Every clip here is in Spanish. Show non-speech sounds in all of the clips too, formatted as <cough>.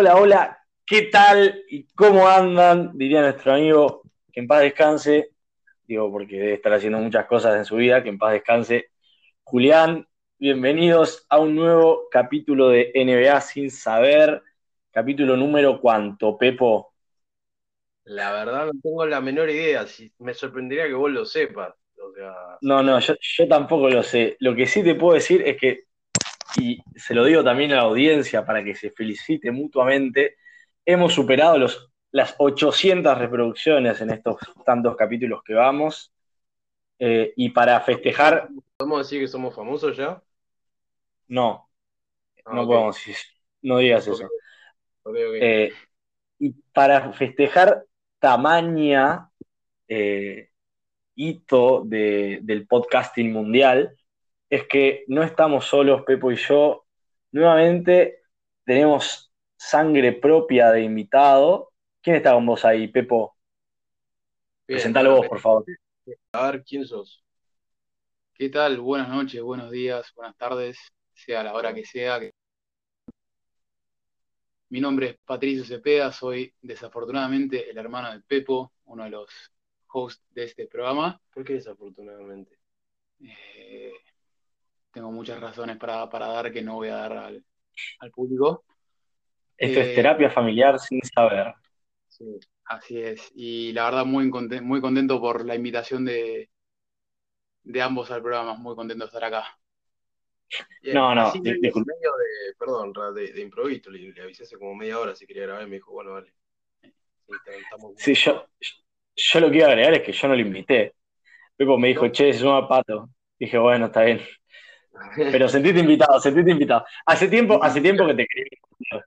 Hola, hola, ¿qué tal y cómo andan? Diría nuestro amigo, que en paz descanse, digo porque debe estar haciendo muchas cosas en su vida, que en paz descanse. Julián, bienvenidos a un nuevo capítulo de NBA sin saber, capítulo número cuánto, Pepo. La verdad no tengo la menor idea, si, me sorprendería que vos lo sepas. No, no, yo, yo tampoco lo sé. Lo que sí te puedo decir es que y se lo digo también a la audiencia para que se felicite mutuamente, hemos superado los, las 800 reproducciones en estos tantos capítulos que vamos. Eh, y para festejar... ¿Podemos decir que somos famosos ya? No, ah, no podemos decir, no digas eso. Eh, y para festejar tamaña eh, hito del podcasting mundial, es que no estamos solos, Pepo y yo. Nuevamente tenemos sangre propia de invitado. ¿Quién está con vos ahí, Pepo? Presentalo vos, por favor. A ver, ¿quién sos? ¿Qué tal? Buenas noches, buenos días, buenas tardes, sea la hora que sea. Mi nombre es Patricio Cepeda, soy desafortunadamente el hermano de Pepo, uno de los hosts de este programa. ¿Por qué desafortunadamente? Eh, tengo muchas razones para, dar que no voy a dar al, público. Esto es eh, terapia familiar sin saber. Sí, así es. Y la verdad, muy, contento, muy contento por la invitación de, de ambos al programa. Muy contento de estar acá. no, no, de, medio de, perdón, de, de improviso, le, avisé hace como media hora si quería grabar y me dijo, bueno, vale. Sí, yo, yo lo que iba a agregar es que yo no lo invité. Pepo me dijo, che, se llama Pato. Dije, bueno, está bien. Pero sentiste invitado, sentiste invitado. Hace tiempo, hace tiempo que te quería.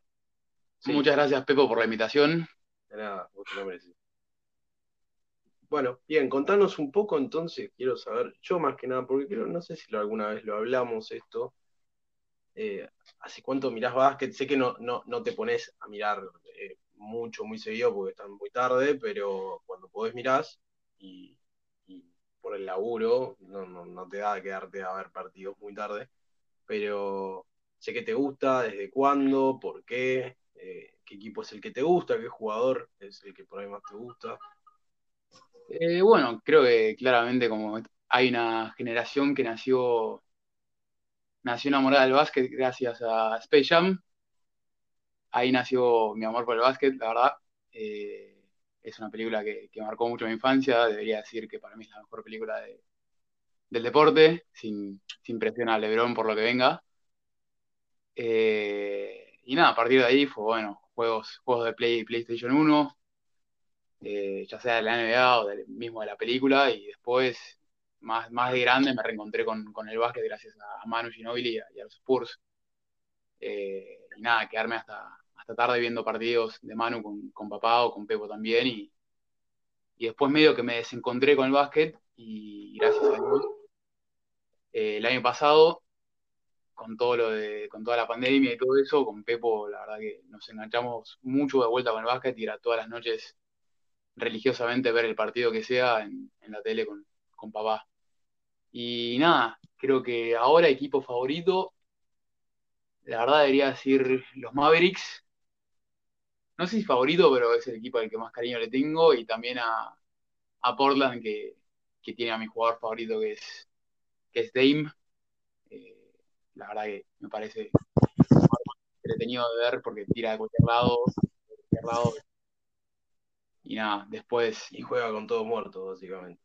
Muchas gracias, Pepo, por la invitación. De nada, vos te lo mereces. Bueno, bien, contanos un poco entonces, quiero saber, yo más que nada, porque creo, no sé si alguna vez lo hablamos esto, eh, ¿hace cuánto mirás básquet? Sé que no, no, no te pones a mirar eh, mucho, muy seguido, porque están muy tarde, pero cuando podés mirás y, el laburo, no, no, te da quedarte a ver partidos muy tarde, pero sé que te gusta, desde cuándo, por qué, eh, qué equipo es el que te gusta, qué jugador es el que por ahí más te gusta. Eh, bueno, creo que claramente como hay una generación que nació, nació enamorada del básquet gracias a Space ahí nació mi amor por el básquet, la verdad. Eh, es una película que, marcó mucho mi infancia, debería decir que para mí es la mejor película del deporte, sin, sin presión a Lebron por lo que venga. Eh, y nada, a partir de ahí fue, bueno, juegos, juegos de Play, PlayStation 1, eh, ya sea de la NBA o del, mismo de la película, y después, más, más de grande, me reencontré con, el básquet gracias a Manu Ginobili y a, los Spurs. Eh, y nada, quedarme hasta, hasta tarde viendo partidos de Manu con, papá o con Pepo también y, y, después medio que me desencontré con el básquet y gracias a Dios eh, el año pasado con todo lo de con toda la pandemia y todo eso con Pepo la verdad que nos enganchamos mucho de vuelta con el básquet y era todas las noches religiosamente ver el partido que sea en, la tele con, con papá. Y nada creo que ahora equipo favorito la verdad debería decir los Mavericks no sé si favorito, pero es el equipo al que más cariño le tengo y también a, Portland que, tiene a mi jugador favorito que es, que es Dame. Eh, la verdad que me parece entretenido de ver porque tira de cualquier lado, de cualquier lado. Y nada, después. Y juega con todo muerto, básicamente.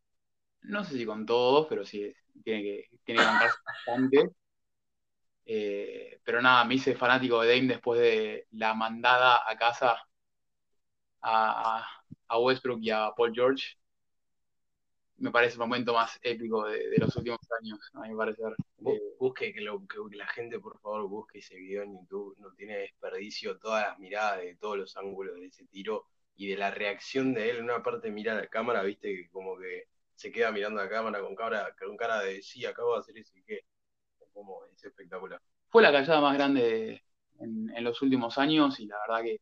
No sé si con todos, pero sí tiene que, tiene que bastante. Eh, pero nada, me hice fanático de Dame después de la mandada a casa a, Westbrook y a Paul George. Me parece el momento más épico de, los últimos años, a mi parecer. Busque que, lo, que, la gente, por favor, busque ese video en YouTube. No tiene desperdicio todas las miradas de todos los ángulos de ese tiro y de la reacción de él. En una parte mira la cámara, viste, que como que se queda mirando la cámara con cara, con cara de sí, acabo de hacer eso y qué es espectacular. Fue la callada más grande en, los últimos años y la verdad que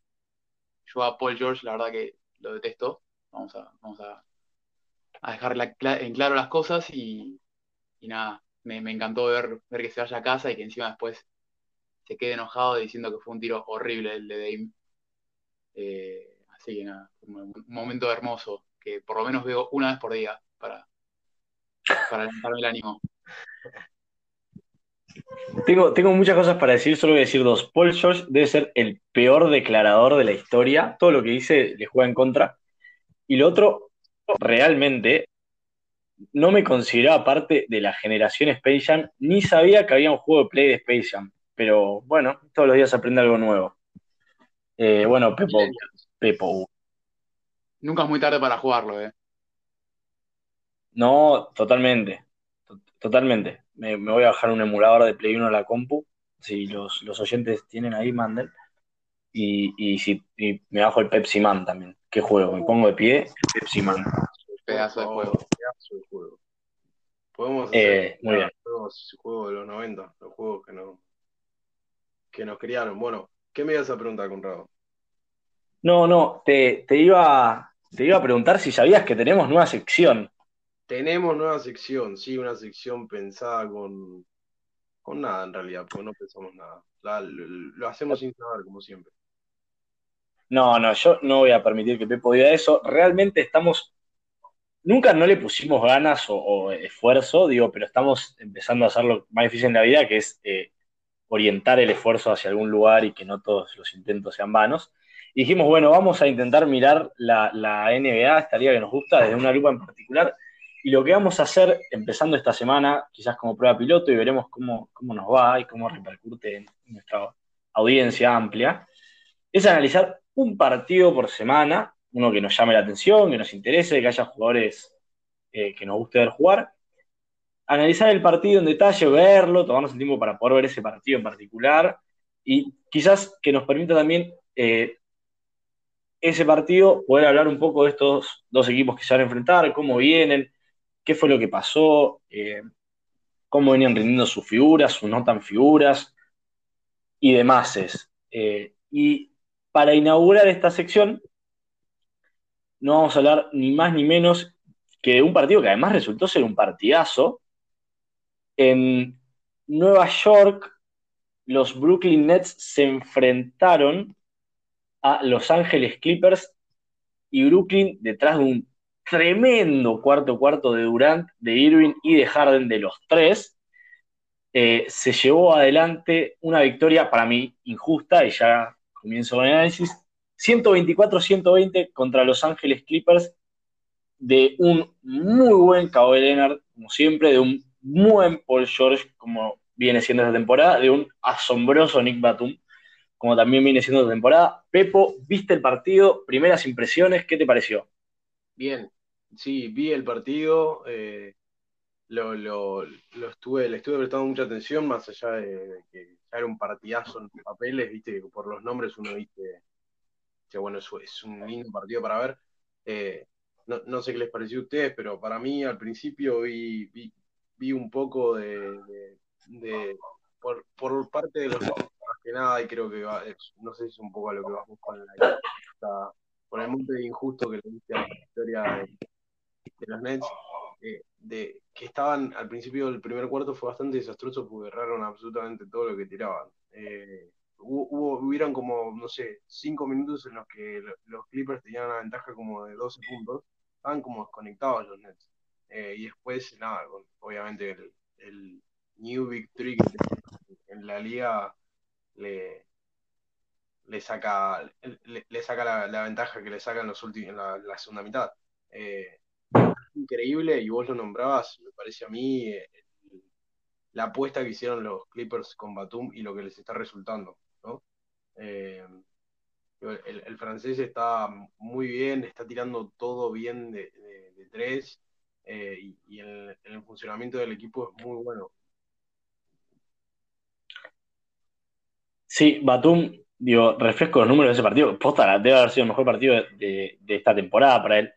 yo a Paul George, la verdad que lo detesto. Vamos a, vamos a, dejar en claro las cosas y, nada, me, encantó ver, ver que se vaya a casa y que encima después se quede enojado diciendo que fue un tiro horrible el de Dame. Eh, así que nada, un, momento hermoso que por lo menos veo una vez por día para, para levantarme el ánimo. Tengo, tengo muchas cosas para decir, solo voy a decir dos. Paul George debe ser el peor declarador de la historia. Todo lo que dice le juega en contra. Y lo otro, realmente, no me consideraba parte de la generación Space Jam, ni sabía que había un juego de play de Space Jam. Pero bueno, todos los días aprende algo nuevo. Eh, bueno, Pepo, Pepo. Nunca es muy tarde para jugarlo, ¿eh? No, totalmente. Totalmente. Me, voy a bajar un emulador de Play 1 a la compu. Si los, oyentes tienen ahí, manden. Y, y, si, me bajo el Pepsi Man también. ¿Qué juego? Me pongo de pie, Pepsi Man. Pedazo de juego. Pedazo de juego. Podemos eh, muy bien. Juegos, juegos de los 90, los juegos que, no, que nos criaron. Bueno, ¿qué me ibas a preguntar, Conrado? No, no, te, te, iba, te iba a preguntar si sabías que tenemos nueva sección. Tenemos nueva sección, sí, una sección pensada con, con nada en realidad, porque no pensamos nada. lo, hacemos sin saber, como siempre. No, no, yo no voy a permitir que Pepo diga eso. Realmente estamos. Nunca no le pusimos ganas o, esfuerzo, digo, pero estamos empezando a hacer lo más difícil en la vida, que es eh, orientar el esfuerzo hacia algún lugar y que no todos los intentos sean vanos. Y dijimos, bueno, vamos a intentar mirar la, la NBA, esta liga que nos gusta, desde una lupa en particular y lo que vamos a hacer, empezando esta semana, quizás como prueba piloto, y veremos cómo, cómo nos va y cómo repercute en nuestra audiencia amplia, es analizar un partido por semana, uno que nos llame la atención, que nos interese, que haya jugadores eh, que nos guste ver jugar. Analizar el partido en detalle, verlo, tomarnos el tiempo para poder ver ese partido en particular y quizás que nos permita también eh, ese partido poder hablar un poco de estos dos equipos que se van a enfrentar, cómo vienen, qué fue lo que pasó, eh, cómo venían rindiendo sus figuras, sus no tan figuras y demás. Eh, y para inaugurar esta sección, no vamos a hablar ni más ni menos que de un partido que además resultó ser un partidazo. En Nueva York, los Brooklyn Nets se enfrentaron a Los Ángeles Clippers y Brooklyn, detrás de un tremendo cuarto cuarto de Durant, de Irving y de Harden de los tres, eh, se llevó adelante una victoria para mí injusta, y ya comienzo el análisis, 124-120 contra Los Ángeles Clippers, de un muy buen Kawhi Leonard, como siempre, de un buen Paul George, como viene siendo esta temporada, de un asombroso Nick Batum, como también viene siendo esta temporada. Pepo, ¿viste el partido? Primeras impresiones, ¿qué te pareció? Bien, sí, vi el partido, eh, lo, lo, lo, estuve, le estuve prestando mucha atención, más allá de, que ya era un partidazo en papeles, viste, por los nombres uno dice que bueno, es, un lindo partido para ver. Eh, no, no, sé qué les pareció a ustedes, pero para mí al principio vi, vi, un poco de, de, por, por, parte de los más que nada, y creo que no sé si es un poco a lo que vamos con la por el monte de injusto que le diste a la historia de, los Nets, eh, de, que estaban al principio del primer cuarto fue bastante desastroso porque erraron absolutamente todo lo que tiraban. Eh, hubo, hubieron como, no sé, cinco minutos en los que los Clippers tenían una ventaja como de 12 puntos, estaban como desconectados los Nets. Eh, y después, nada, obviamente el, el New Big Trick en la liga le, le saca, le, saca la, ventaja que le sacan los últimos, en la, segunda mitad. Eh, increíble y vos lo nombrabas, me parece a mí, eh, la apuesta que hicieron los Clippers con Batum y lo que les está resultando. ¿no? Eh, el, francés está muy bien, está tirando todo bien de, tres y, y el, el, funcionamiento del equipo es muy bueno. Sí, Batum digo, refresco los números de ese partido. Posta, debe haber sido el mejor partido de, esta temporada para él.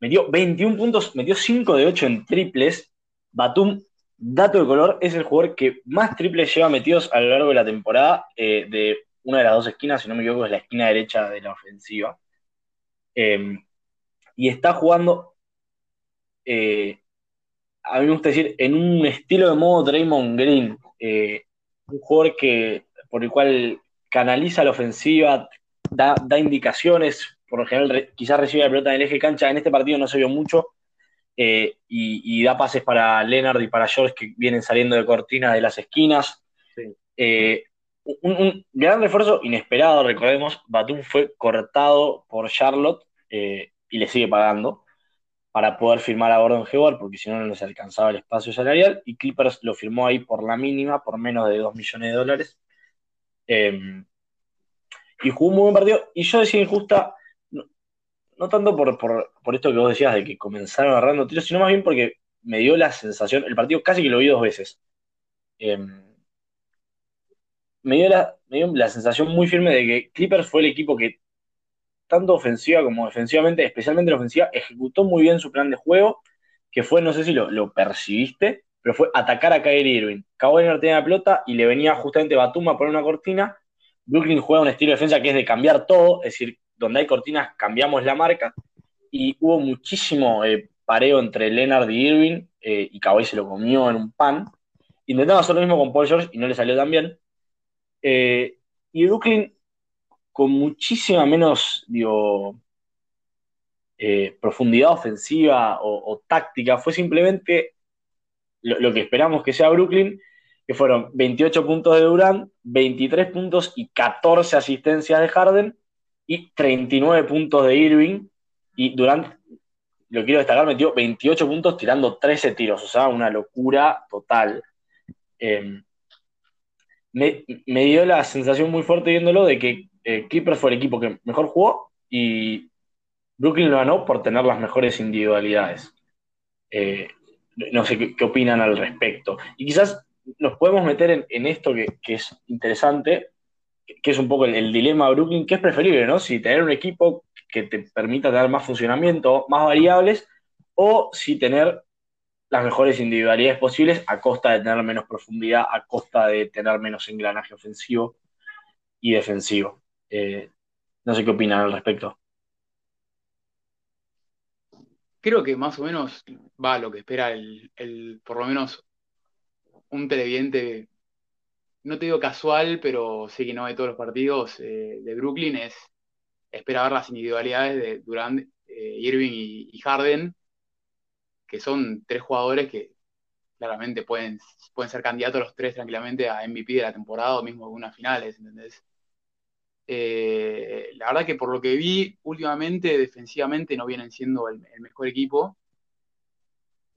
Metió 21 puntos, metió 5 de 8 en triples. Batum, dato de color, es el jugador que más triples lleva metidos a lo largo de la temporada eh, de una de las dos esquinas, si no me equivoco, es la esquina derecha de la ofensiva. Em, y está jugando, eh, a mí me gusta decir, en un estilo de modo Draymond Green. Eh, un jugador que, por el cual canaliza la ofensiva, da, indicaciones, por lo general quizás recibe la pelota en el eje cancha, en este partido no se vio mucho, eh, y, da pases para Leonard y para George que vienen saliendo de cortinas de las esquinas. Eh, un, gran refuerzo inesperado, recordemos, Batum fue cortado por Charlotte eh, y le sigue pagando para poder firmar a Gordon Hayward, porque si no, no les alcanzaba el espacio salarial, y Clippers lo firmó ahí por la mínima, por menos de 2 millones de dólares. Em, y jugó un muy buen partido, y yo decía injusta, no, tanto por, esto que vos decías de que comenzaron agarrando tiros, sino más bien porque me dio la sensación, el partido casi que lo vi dos veces. Em, me, dio la, me dio la sensación muy firme de que Clippers fue el equipo que tanto ofensiva como defensivamente, especialmente la ofensiva, ejecutó muy bien su plan de juego, que fue, no sé si lo, percibiste, pero fue atacar a Kyrie Irving. Kawhi Leonard tenía la pelota y le venía justamente Batum a poner una cortina. Brooklyn juega un estilo de defensa que es de cambiar todo, es decir, donde hay cortinas cambiamos la marca. Y hubo muchísimo eh, pareo entre Leonard y Irving, eh, y Kawhi se lo comió en un pan. Intentaba hacer lo mismo con Paul George y no le salió tan bien. Eh, y Brooklyn con muchísima menos, digo, profundidad ofensiva o, táctica, fue simplemente lo, que esperamos que sea Brooklyn, que fueron 28 puntos de Durant, 23 puntos y 14 asistencias de Harden y 39 puntos de Irving. Y Durant, lo quiero destacar, metió 28 puntos tirando 13 tiros, o sea, una locura total. Me, me, dio la sensación muy fuerte viéndolo de que eh, Clippers fue el equipo que mejor jugó y Brooklyn lo ganó por tener las mejores individualidades. Eh, no sé qué, opinan al respecto. Y quizás nos podemos meter en, esto que, es interesante, que es un poco el, dilema de Brooklyn, que es preferible, ¿no? Si tener un equipo que te permita tener más funcionamiento, más variables, o si tener las mejores individualidades posibles a costa de tener menos profundidad, a costa de tener menos engranaje ofensivo y defensivo. Eh, no sé qué opinan al respecto. Creo que más o menos va lo que espera el, por lo menos un televidente, no te digo casual, pero sé que no ve todos los partidos eh, de Brooklyn, es espera ver las individualidades de Durant, eh, Irving y, Harden, que son tres jugadores que claramente pueden, pueden ser candidatos los tres tranquilamente a MVP de la temporada o mismo de unas finales, ¿entendés? Eh, la verdad que por lo que vi últimamente, defensivamente no vienen siendo el, mejor equipo.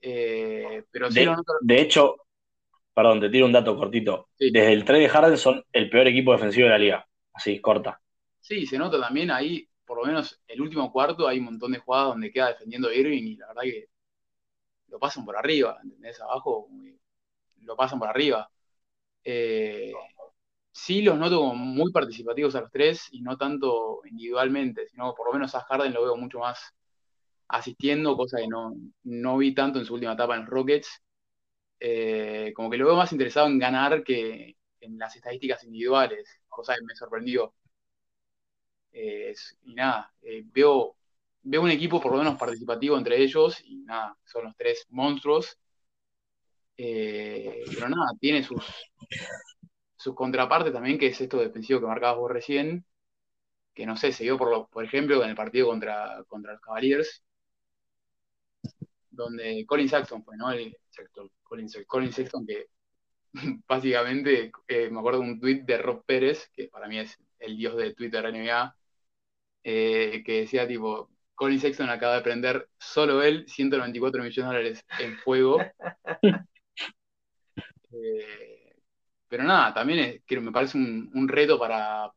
Eh, pero de, de, hecho, perdón, te tiro un dato cortito. Desde el 3 de Harden son el peor equipo defensivo de la liga. Así, corta. Sí, se nota también ahí, por lo menos el último cuarto, hay un montón de jugadas donde queda defendiendo Irving y la verdad que lo pasan por arriba, ¿entendés? Abajo lo pasan por arriba. Eh, sí los noto como muy participativos a los tres y no tanto individualmente, sino por lo menos a Harden lo veo mucho más asistiendo, cosa que no, no vi tanto en su última etapa en los Rockets. Eh, como que lo veo más interesado en ganar que en las estadísticas individuales, cosa que me sorprendió. Eh, y nada, eh, veo, veo un equipo por lo menos participativo entre ellos y nada, son los tres monstruos. pero nada, tiene sus, su contraparte también, que es esto defensivo que marcabas vos recién, que no sé, se dio por, lo, por ejemplo en el partido contra, contra los Cavaliers, donde Colin Saxon fue, ¿no? El, Colin, Colin Sexton, que <laughs> básicamente eh, me acuerdo de un tweet de Rob Pérez, que para mí es el dios de Twitter NBA, eh, que decía tipo, Colin Sexton acaba de prender solo él 194 millones de dólares en fuego. <laughs> eh, pero nada, también es, me parece un, reto para,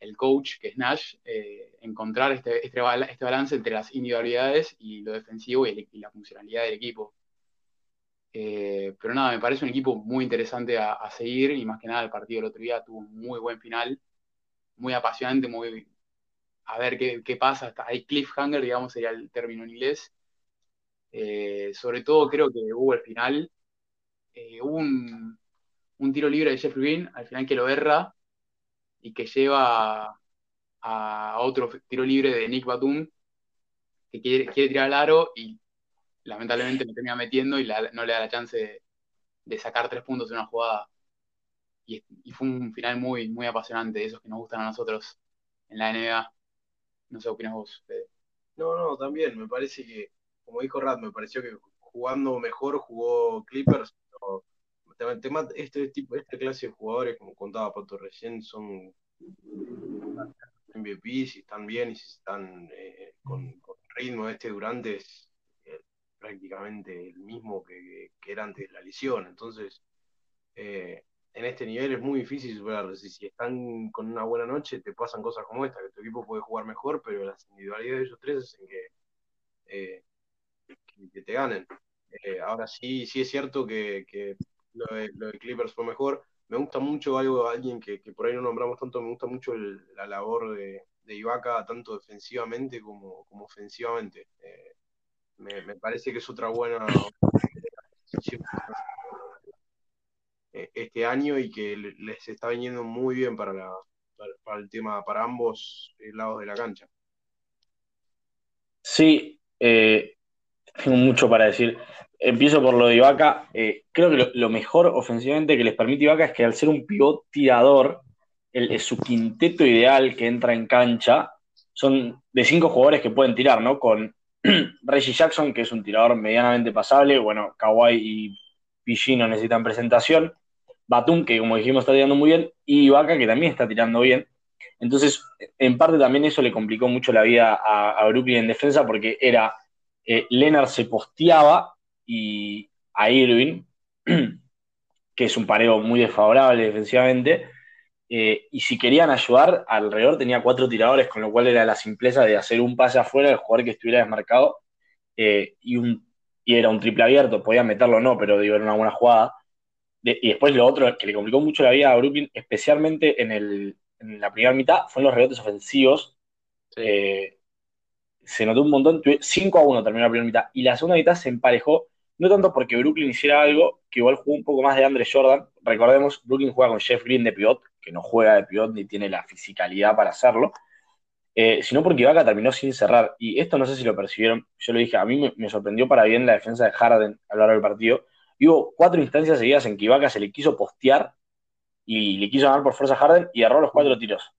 el coach, que es Nash, eh, encontrar este, este, este, balance entre las individualidades y lo defensivo y, la funcionalidad del equipo. Eh, pero nada, me parece un equipo muy interesante a, seguir y más que nada el partido del otro día tuvo un muy buen final, muy apasionante, muy... A ver qué, pasa, hasta hay cliffhanger, digamos, sería el término en inglés. Eh, sobre todo creo que hubo el final eh, un, tiro libre de Jeff Green, al final que lo erra y que lleva a, otro tiro libre de Nick Batum, que quiere, tirar al aro y lamentablemente lo termina metiendo y no le da la chance de, sacar tres puntos en una jugada y, fue un final muy, muy apasionante, de esos que nos gustan a nosotros en la NBA. No sé, ¿qué opinas vos? No, no, también, me parece que, como dijo Rad, me pareció que jugando mejor jugó Clippers, este tipo, esta clase de jugadores, como contaba Pato recién, son MVP, si están bien y si están eh, con, ritmo, este Durante es eh, prácticamente el mismo que, era antes de la lesión, entonces eh, en este nivel es muy difícil superarlo. Si, están con una buena noche, te pasan cosas como esta, que tu equipo puede jugar mejor, pero las individualidades de ellos tres hacen que, eh, que, te ganen. Eh, ahora sí, sí es cierto que, lo, de, Clippers fue mejor. Me gusta mucho algo, alguien que, por ahí no nombramos tanto, me gusta mucho la labor de, de Ibaka, tanto defensivamente como, ofensivamente. Eh, me, parece que es otra buena eh, este año y que les está viniendo muy bien para, para, el tema, para ambos lados de la cancha. Sí, eh, tengo mucho para decir. Empiezo por lo de Ibaka. creo que lo, mejor ofensivamente que les permite Ibaka es que al ser un pivot tirador, el, su quinteto ideal que entra en cancha son de cinco jugadores que pueden tirar, ¿no? Con <clears throat> Reggie Jackson, que es un tirador medianamente pasable, bueno, Kawhi y PG no necesitan presentación. Batum, que como dijimos está tirando muy bien, y Ibaka, que también está tirando bien. Entonces, en parte también eso le complicó mucho la vida a, Brooklyn en defensa, porque era, eh, Leonard se posteaba y a Irving, que es un pareo muy desfavorable defensivamente, eh, y si querían ayudar, alrededor tenía cuatro tiradores, con lo cual era la simpleza de hacer un pase afuera del jugador que estuviera desmarcado eh, y, un, y era un triple abierto, podía meterlo o no, pero digo, era una buena jugada y después lo otro que le complicó mucho la vida a Brooklyn, especialmente en, el, en la primera mitad, fueron los rebotes ofensivos. Eh, se notó un montón, 5 a 1 terminó la primera mitad, y la segunda mitad se emparejó, no tanto porque Brooklyn hiciera algo, que igual jugó un poco más de Andre Jordan. Recordemos, Brooklyn juega con Jeff Green de pivot, que no juega de pivot ni tiene la fisicalidad para hacerlo, eh, sino porque Ibaka terminó sin cerrar. Y esto no sé si lo percibieron, yo lo dije, a mí me, sorprendió para bien la defensa de Harden a lo largo del partido hubo cuatro instancias seguidas en que Ibaka se le quiso postear y le quiso ganar por fuerza a Harden y erró los cuatro tiros.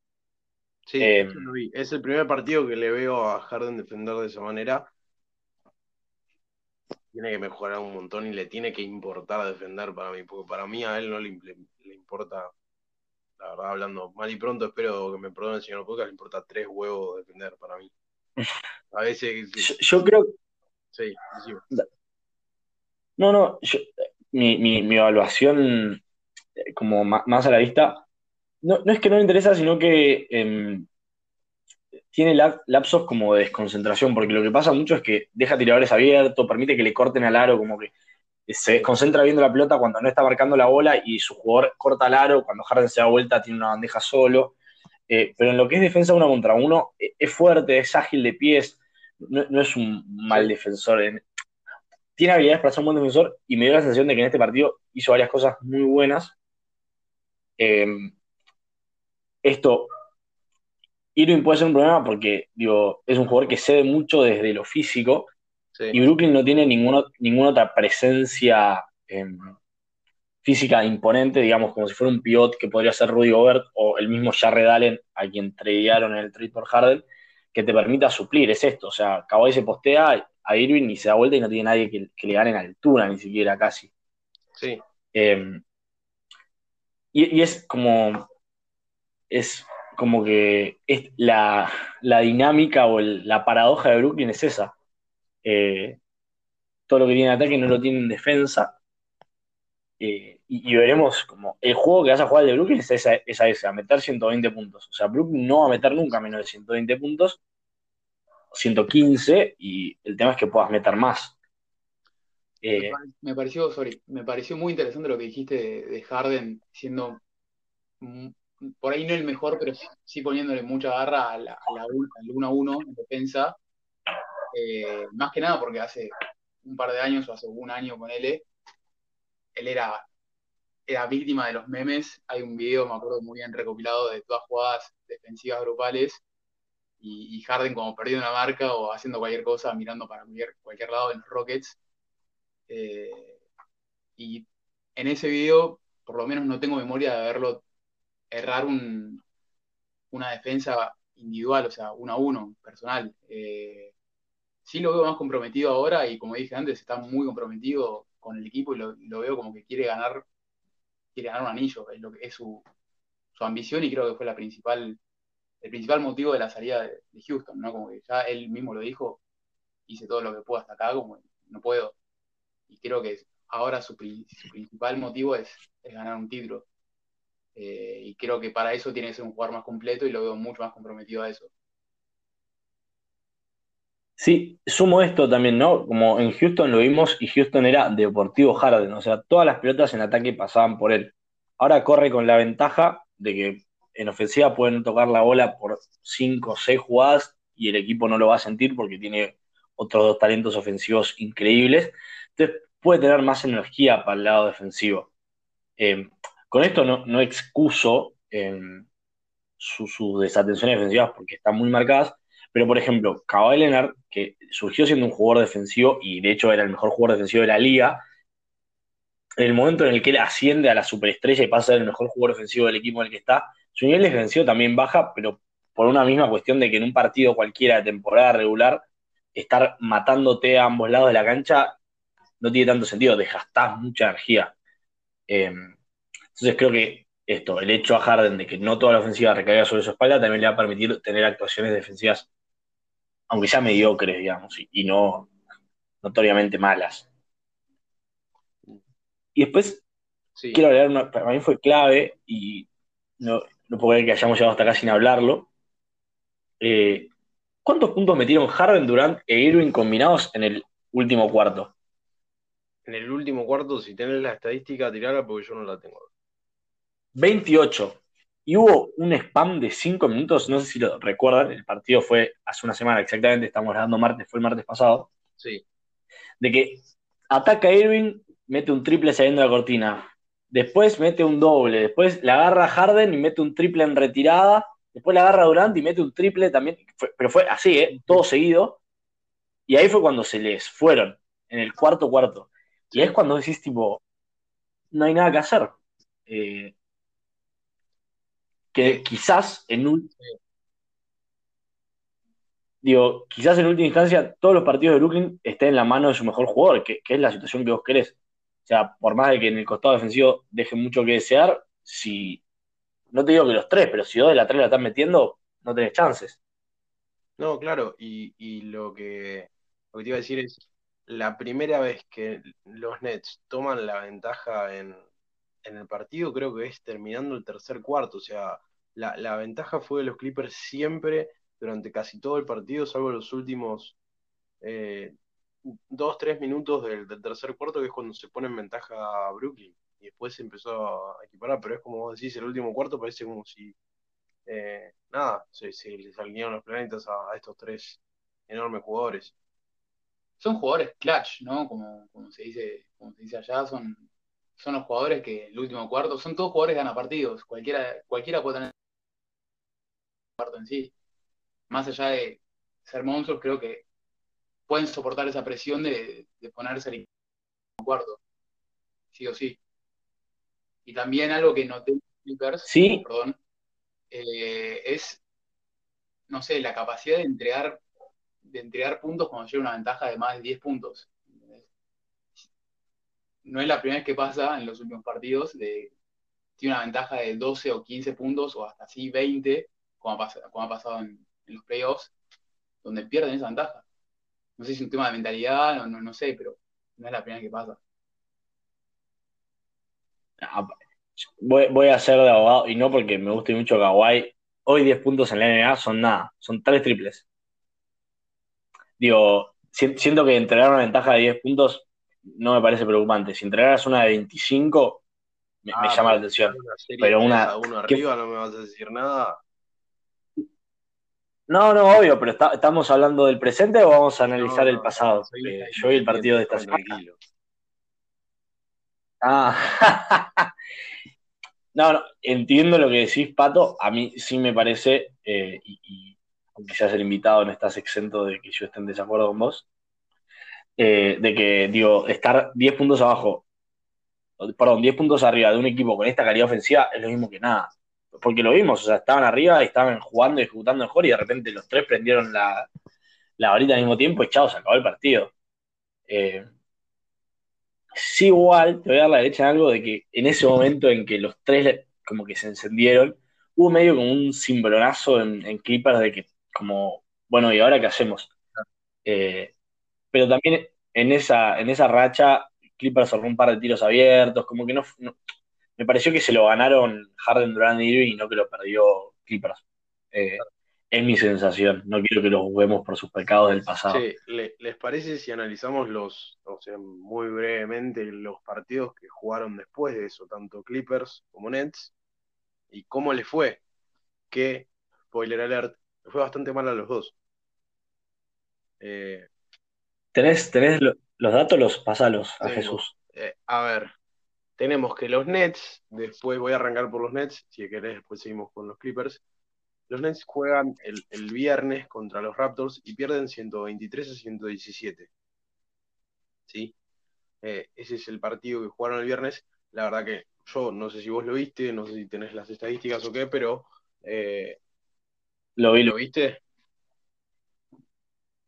Sí, eh, Es el primer partido que le veo a Harden defender de esa manera. Tiene que mejorar un montón y le tiene que importar defender para mí, porque para mí a él no le, importa, la verdad, hablando mal y pronto, espero que me perdone el señor Podcast, le importa tres huevos defender para mí. <laughs> A veces. Yo, creo. Sí, sí. No, no, mi, evaluación eh, como más a la vista, no, es que no le interesa, sino que em, tiene lapsos como de desconcentración, porque lo que pasa mucho es que deja tiradores abiertos, permite que le corten al aro, como que se desconcentra viendo la pelota cuando no está marcando la bola y su jugador corta al aro, cuando Harden se da vuelta tiene una bandeja solo. Eh, pero en lo que es defensa uno contra uno, e, es fuerte, es ágil de pies, no, es un mal defensor. En, tiene habilidades para ser un buen defensor y me dio la sensación de que en este partido hizo varias cosas muy buenas. Em, esto, Irving puede ser un problema porque digo, es un jugador que cede mucho desde lo físico y Brooklyn no tiene ninguna, ninguna otra presencia em, física imponente, digamos, como si fuera un pivot que podría ser Rudy Gobert o el mismo Jarred Allen, a quien tradearon en el trade por Harden, que te permita suplir. Es esto, o sea, Kawhi se postea a Irving y se da vuelta y no tiene nadie que, le gane en altura, ni siquiera casi. Sí. Em, y, es como. Es como que es la, dinámica o la paradoja de Brooklyn es esa. Eh, todo lo que tiene en ataque no lo tiene en defensa. Eh, y, veremos como el juego que vas a jugar de Brooklyn es esa, esa, esa, a meter 120 puntos. O sea, Brooklyn no va a meter nunca menos de 120 puntos 115 y el tema es que puedas meter más. Eh, me, pareció, sorry, me pareció muy interesante lo que dijiste de, Harden, siendo por ahí no el mejor, pero sí poniéndole mucha garra a la, a al 1 a 1 en defensa. Eh, más que nada porque hace un par de años o hace un año con él, él era, era víctima de los memes. Hay un video, me acuerdo muy bien recopilado, de todas jugadas defensivas grupales y, Harden como perdiendo una marca o haciendo cualquier cosa, mirando para cualquier, lado en los Rockets. Eh, y en ese video por lo menos no tengo memoria de verlo errar un, una defensa individual, o sea, uno a uno, personal. Eh, sí lo veo más comprometido ahora y como dije antes, está muy comprometido con el equipo y lo, veo como que quiere ganar, quiere ganar un anillo, es, lo que, es su, su ambición y creo que fue la principal, el principal motivo de la salida de, Houston, ¿no? Como que ya él mismo lo dijo, hice todo lo que puedo hasta acá, como no puedo. Y creo que ahora su, principal motivo es, ganar un título. Eh, y creo que para eso tiene que ser un jugador más completo y lo veo mucho más comprometido a eso. Sí, sumo esto también, ¿no? Como en Houston lo vimos y Houston era Deportivo Harden, o sea, todas las pelotas en ataque pasaban por él. Ahora corre con la ventaja de que en ofensiva pueden tocar la bola por 5 o 6 jugadas y el equipo no lo va a sentir porque tiene otros dos talentos ofensivos increíbles. Entonces puede tener más energía para el lado defensivo. Eh, con esto no, excuso eh, sus desatenciones defensivas porque están muy marcadas, pero por ejemplo, Kawhi Leonard, que surgió siendo un jugador defensivo y de hecho era el mejor jugador defensivo de la liga, en el momento en el que él asciende a la superestrella y pasa a ser el mejor jugador defensivo del equipo en el que está, su nivel defensivo también baja, pero por una misma cuestión de que en un partido cualquiera de temporada regular, estar matándote a ambos lados de la cancha no tiene tanto sentido, desgastás mucha energía. Em, entonces creo que esto, el hecho a Harden de que no toda la ofensiva recaiga sobre su espalda, también le va a permitir tener actuaciones defensivas, aunque sea mediocres, digamos, y no notoriamente malas. Y después quiero hablar, una, para mí fue clave y no, no puedo creer que hayamos llegado hasta acá sin hablarlo. Eh, ¿Cuántos puntos metieron Harden, Durant e Irving combinados en el último cuarto? En el último cuarto, si tenés la estadística, tirala porque yo no la tengo. 28. Y hubo un spam de 5 minutos, no sé si lo recuerdan, el partido fue hace una semana exactamente, estamos grabando martes, fue el martes pasado. Sí. De que ataca Irving, mete un triple saliendo de la cortina. Después mete un doble. Después la agarra Harden y mete un triple en retirada. Después la agarra Durant y mete un triple también. pero fue así, ¿eh? todo seguido. Y ahí fue cuando se les fueron, en el cuarto cuarto. Y es cuando decís, tipo, no hay nada que hacer. Eh, que quizás en un, digo, quizás en última instancia todos los partidos de Brooklyn estén en la mano de su mejor jugador, que, es la situación que vos querés. O sea, por más de que en el costado defensivo deje mucho que desear, si, no te digo que los tres, pero si dos de la tres la están metiendo, no tenés chances. No, claro, y, lo, que, lo que te iba a decir es, la primera vez que los Nets toman la ventaja en, en el partido, creo que es terminando el tercer cuarto, o sea, la, la ventaja fue de los Clippers siempre durante casi todo el partido, salvo los últimos eh, dos, tres minutos del, tercer cuarto, que es cuando se pone en ventaja a Brooklyn. Y después se empezó a equiparar, pero es como vos decís, el último cuarto parece como si, eh, nada, se, les alinearon los planetas a, estos tres enormes jugadores. Son jugadores clutch, ¿no? Como, como, se, dice, como se dice allá, son, son los jugadores que el último cuarto, son todos jugadores que ganan partidos, cualquiera, cualquiera puede tener cuarto en sí. Más allá de ser monstruos, creo que pueden soportar esa presión de, ponerse en cuarto, sí o sí. Y también algo que noté en Clippers, ¿Sí? perdón, eh, es, no sé, la capacidad de entregar, de entregar puntos cuando llega una ventaja de más de 10 puntos. No es la primera vez que pasa en los últimos partidos de tiene una ventaja de 12 o 15 puntos o hasta así 20, como ha, como ha pasado en, los playoffs, donde pierden esa ventaja no sé si es un tema de mentalidad, no, no, no sé, pero no es la primera que pasa. Ah, voy, a ser de abogado, y no porque me guste mucho Kawhi. Hoy 10 puntos en la NBA son nada, son tres triples. Digo, siento que entregar una ventaja de 10 puntos no me parece preocupante. Si entregaras una de 25, me, ah, llama la atención. Pero una. Uno arriba no me vas a decir nada. No, no, obvio, pero ¿estamos hablando del presente o vamos a analizar el pasado? yo vi el partido de esta semana. Ah, <laughs> no, no, entiendo lo que decís, Pato. A mí sí me parece, eh, y, aunque seas el invitado, no estás exento de que yo esté en desacuerdo con vos, eh, de que, digo, estar 10 puntos abajo perdón, 10 puntos arriba de un equipo con esta calidad ofensiva es lo mismo que nada. Porque lo vimos, o sea, estaban arriba y estaban jugando y ejecutando mejor y de repente los tres prendieron la, la varita al mismo tiempo y chao, se acabó el partido. Eh, sí, igual, te voy a dar la derecha en algo de que en ese momento en que los tres como que se encendieron, hubo medio como un cimbronazo en, en Clippers de que, como, bueno, ¿y ahora qué hacemos? Eh, pero también en esa, en esa racha, Clippers cerró un par de tiros abiertos, como que no, me pareció que se lo ganaron Harden, Durant y Irving y no que lo perdió Clippers. Eh, es mi sensación. No quiero que los juguemos por sus pecados del pasado. Sí, ¿les parece si analizamos los, o sea, muy brevemente los partidos que jugaron después de eso, tanto Clippers como Nets, y cómo les fue? Que, spoiler alert, fue bastante mal a los dos. Eh, ¿Tenés, los datos? Los pasalos a Jesús. Eh, a ver, tenemos que los Nets, después voy a arrancar por los Nets, si querés, después seguimos con los Clippers. Los Nets juegan el, viernes contra los Raptors y pierden 123 a 117. ¿Sí? Eh, ese es el partido que jugaron el viernes. La verdad que yo no sé si vos lo viste, no sé si tenés las estadísticas o qué, pero. Eh, lo vi. ¿Lo viste?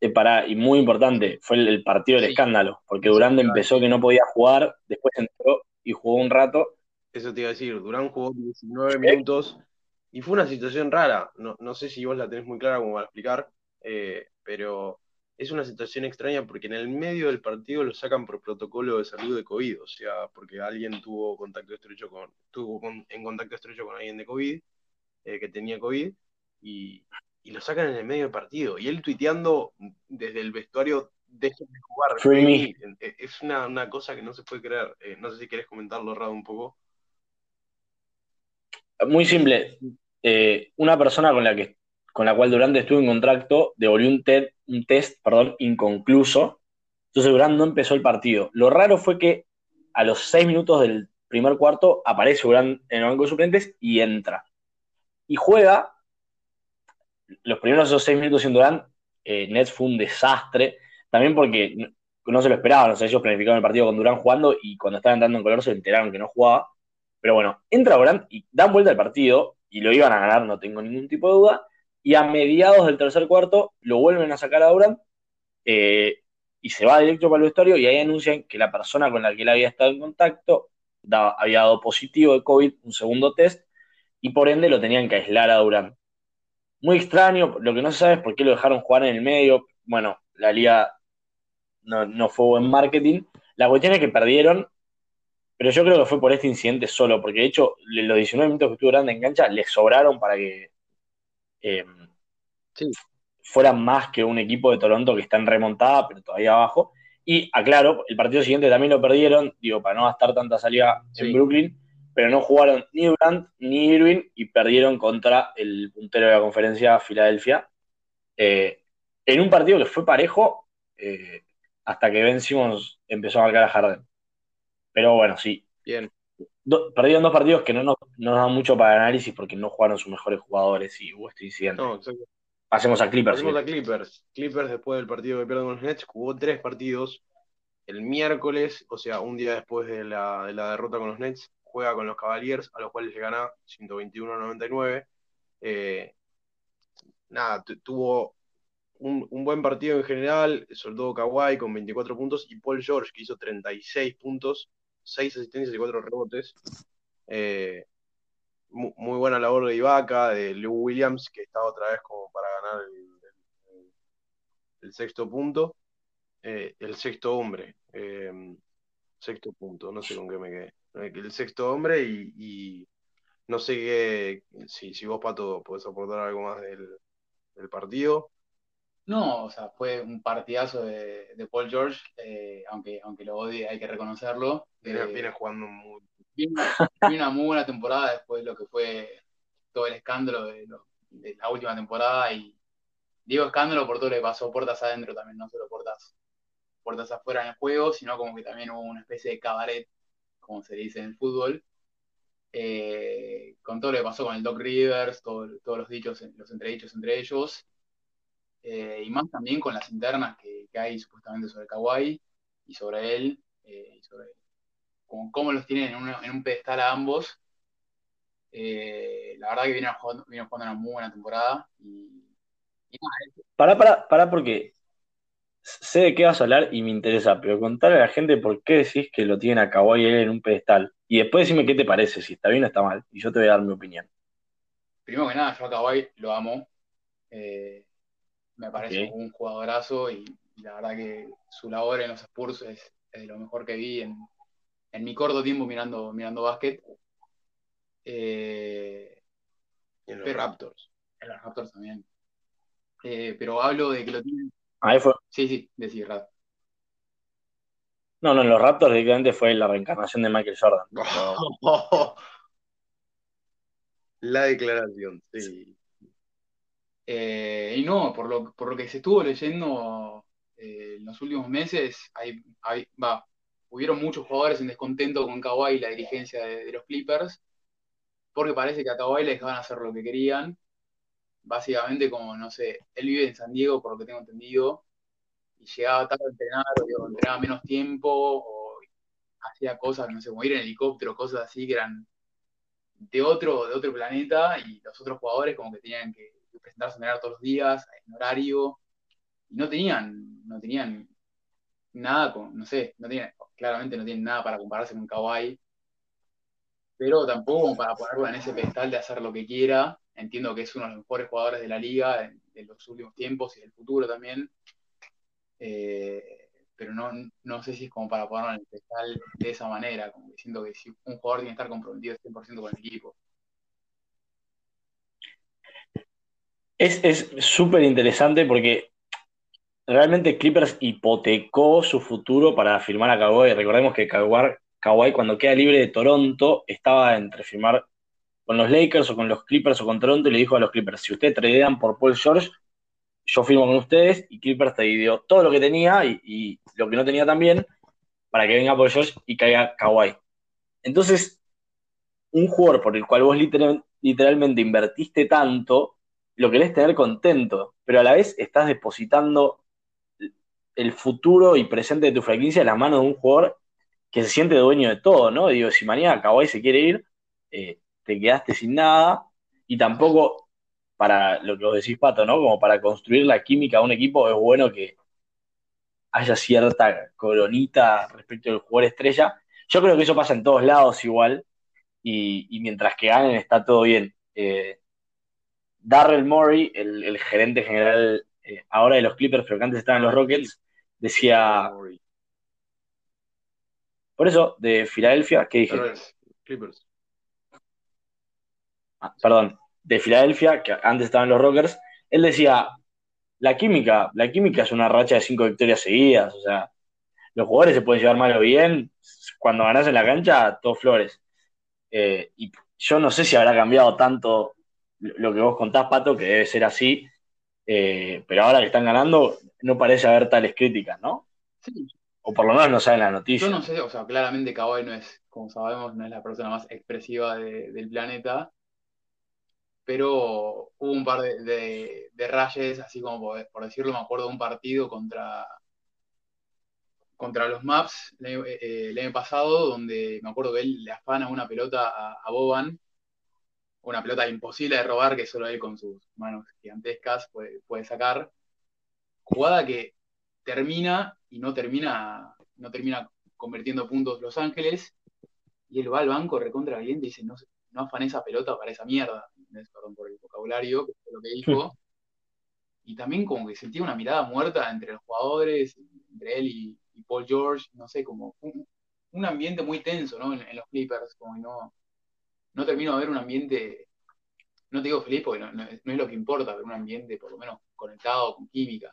Eh, y muy importante, fue el, partido del escándalo, porque Durán empezó que no podía jugar, después entró y jugó un rato. Eso te iba a decir, Durán jugó 19 minutos y fue una situación rara, no, sé si vos la tenés muy clara como para explicar, eh, pero es una situación extraña porque en el medio del partido lo sacan por protocolo de salud de COVID, o sea, porque alguien tuvo contacto estrecho con, tuvo en contacto estrecho con alguien de COVID, eh, que tenía COVID, y, lo sacan en el medio del partido. Y él tuiteando desde el vestuario, dejen de jugar. Eh, es una, cosa que no se puede creer. no sé si querés comentarlo, Rado, un poco. Muy simple. Eh, una persona con la, que, con la cual Durante estuvo en contacto devolvió un, un test perdón, inconcluso. Entonces Durant no empezó el partido. Lo raro fue que a los seis minutos del primer cuarto aparece Durant en el banco de suplentes y entra. Y juega. Los primeros esos seis minutos sin Durant, eh, Nets fue un desastre. También porque no, se lo esperaban. O sea, ellos planificaron el partido con Durant jugando y cuando estaban entrando en color se enteraron que no jugaba. Pero bueno, entra Durant y dan vuelta al partido y lo iban a ganar, no tengo ningún tipo de duda. Y a mediados del tercer cuarto lo vuelven a sacar a Durant eh, y se va directo para el vestuario y ahí anuncian que la persona con la que él había estado en contacto había dado positivo de COVID, un segundo test, y por ende lo tenían que aislar a Durant. Muy extraño, lo que no se sabe es por qué lo dejaron jugar en el medio. Bueno, la liga no, no fue buen marketing. La cuestión es que perdieron pero yo creo que fue por este incidente solo, porque de hecho los 19 minutos que estuvo grande en cancha le sobraron para que eh, fueran más que un equipo de Toronto que está en remontada, pero todavía abajo. Y aclaro, el partido siguiente también lo perdieron, digo, para no gastar tanta salida en Brooklyn, pero no jugaron ni Durant ni Irving y perdieron contra el puntero de la conferencia, Filadelfia, eh, en un partido que fue parejo eh, hasta que Ben Simmons empezó a marcar a Harden. Pero bueno, sí. Bien. perdieron dos partidos que no nos, dan mucho para análisis porque no jugaron sus mejores jugadores y hubo este incidente. No, exacto. Pasemos a Clippers. Pasemos a Clippers. Clippers, después del partido que pierden con los Nets, jugó tres partidos. El miércoles, o sea, un día después de la, derrota con los Nets, juega con los Cavaliers, a los cuales le gana 121-99. Eh, nada, tuvo un, buen partido en general, soltó Kawhi con 24 puntos y Paul George, que hizo 36 puntos, seis asistencias y cuatro rebotes. Eh, muy, buena labor de Ibaka, de Lou Williams, que está otra vez como para ganar el, sexto punto. Eh, el sexto hombre. Eh, sexto punto, no sé con qué me quedé. El sexto hombre y, no sé qué, si, si vos, Pato, podés aportar algo más del, del partido. No, o sea, fue un partidazo de, Paul George, eh, aunque, aunque lo odie, hay que reconocerlo. Viene, eh, jugando muy. Viene, una muy buena temporada después de lo que fue todo el escándalo de, la última temporada. Y digo escándalo por todo lo que pasó puertas adentro también, no solo puertas, puertas afuera en el juego, sino como que también hubo una especie de cabaret, como se dice en el fútbol. Eh, con todo lo que pasó con el Doc Rivers, todos los dichos, los entredichos entre ellos. Eh, y más también con las internas que, hay supuestamente sobre Kawhi y sobre él, eh, y sobre cómo los tienen en, un pedestal a ambos. Eh, la verdad que vienen jugando, jugando, una muy buena temporada. Y, para, para, para, porque sé de qué vas a hablar y me interesa, pero contarle a la gente por qué decís que lo tienen a Kawhi en un pedestal. Y después decime qué te parece, si está bien o está mal. Y yo te voy a dar mi opinión. Primero que nada, yo a Kawhi lo amo. Eh, me parece un jugadorazo y, la verdad que su labor en los Spurs es, de lo mejor que vi en, mi corto tiempo mirando, mirando básquet. Eh, en los Raptors. En los Raptors también. Eh, pero hablo de que lo tienen. Ahí fue. Sí, sí, decir Rap. No, no, en los Raptors directamente fue la reencarnación de Michael Jordan. <laughs> la declaración, sí. Eh, y no, por lo, por lo que se estuvo leyendo eh, en los últimos meses, hay, va, hubieron muchos jugadores en descontento con Kawhi y la dirigencia de, los Clippers, porque parece que a Kawhi les van a hacer lo que querían. Básicamente, como, no sé, él vive en San Diego, por lo que tengo entendido, y llegaba tarde a entrenar, o entrenaba menos tiempo, o hacía cosas, no sé, como ir en helicóptero, cosas así que eran de otro, de otro planeta, y los otros jugadores como que tenían que presentarse a entrenar todos los días, en horario, y no tenían, no tenían nada con, no sé, no tienen, claramente no tienen nada para compararse con Kawhi, pero tampoco para ponerlo en ese pedestal de hacer lo que quiera. Entiendo que es uno de los mejores jugadores de la liga en, los últimos tiempos y del futuro también. Eh, pero no, no sé si es como para ponerlo en el pedestal de esa manera, como diciendo que si un jugador tiene que estar comprometido 100% con el equipo. Es súper interesante porque realmente Clippers hipotecó su futuro para firmar a Kawhi. Recordemos que Kawhi, cuando queda libre de Toronto, estaba entre firmar con los Lakers o con los Clippers o con Toronto y le dijo a los Clippers, si ustedes tradean por Paul George, yo firmo con ustedes y Clippers te dio todo lo que tenía y, lo que no tenía también para que venga Paul George y caiga Kawhi. Entonces, un jugador por el cual vos literalmente invertiste tanto, lo querés tener contento, pero a la vez estás depositando el futuro y presente de tu franquicia en las manos de un jugador que se siente dueño de todo, ¿no? Digo, si mañana Kawhi se quiere ir, eh, te quedaste sin nada y tampoco para lo que vos decís, Pato, ¿no? Como para construir la química de un equipo es bueno que haya cierta coronita respecto del jugador estrella. Yo creo que eso pasa en todos lados igual y, mientras que ganen está todo bien. Eh, Darrell Murray, el, gerente general eh, ahora de los Clippers, pero que antes estaban en los Rockets, decía. Por eso, de Filadelfia, ¿qué dije? Clippers. Ah, perdón, de Filadelfia, que antes estaban los Rockers, él decía, la química, la química es una racha de cinco victorias seguidas, o sea, los jugadores se pueden llevar mal o bien, cuando ganas en la cancha, todo flores. Eh, y yo no sé si habrá cambiado tanto lo que vos contás, Pato, que debe ser así, eh, pero ahora que están ganando, no parece haber tales críticas, ¿no? Sí. O por lo menos no saben la noticia. Yo no sé, o sea, claramente Kawhi no es, como sabemos, no es la persona más expresiva del planeta, pero hubo un par de, de, rayes, así como por, decirlo, me acuerdo de un partido contra, contra los Maps eh, el año, pasado, donde me acuerdo que él le afana una pelota a Boban una pelota imposible de robar que solo él con sus manos gigantescas puede, sacar. Jugada que termina y no termina, no termina convirtiendo puntos Los Ángeles. Y él va al banco recontra valiente y dice, no, no afané esa pelota para esa mierda. Perdón por el vocabulario, que fue lo que dijo. y también como que sentía una mirada muerta entre los jugadores, entre él y, Paul George, no sé, como un, ambiente muy tenso, ¿no? En, en los Clippers, como no, no termino de ver un ambiente, no te digo feliz porque no, es lo que importa, pero un ambiente por lo menos conectado con química.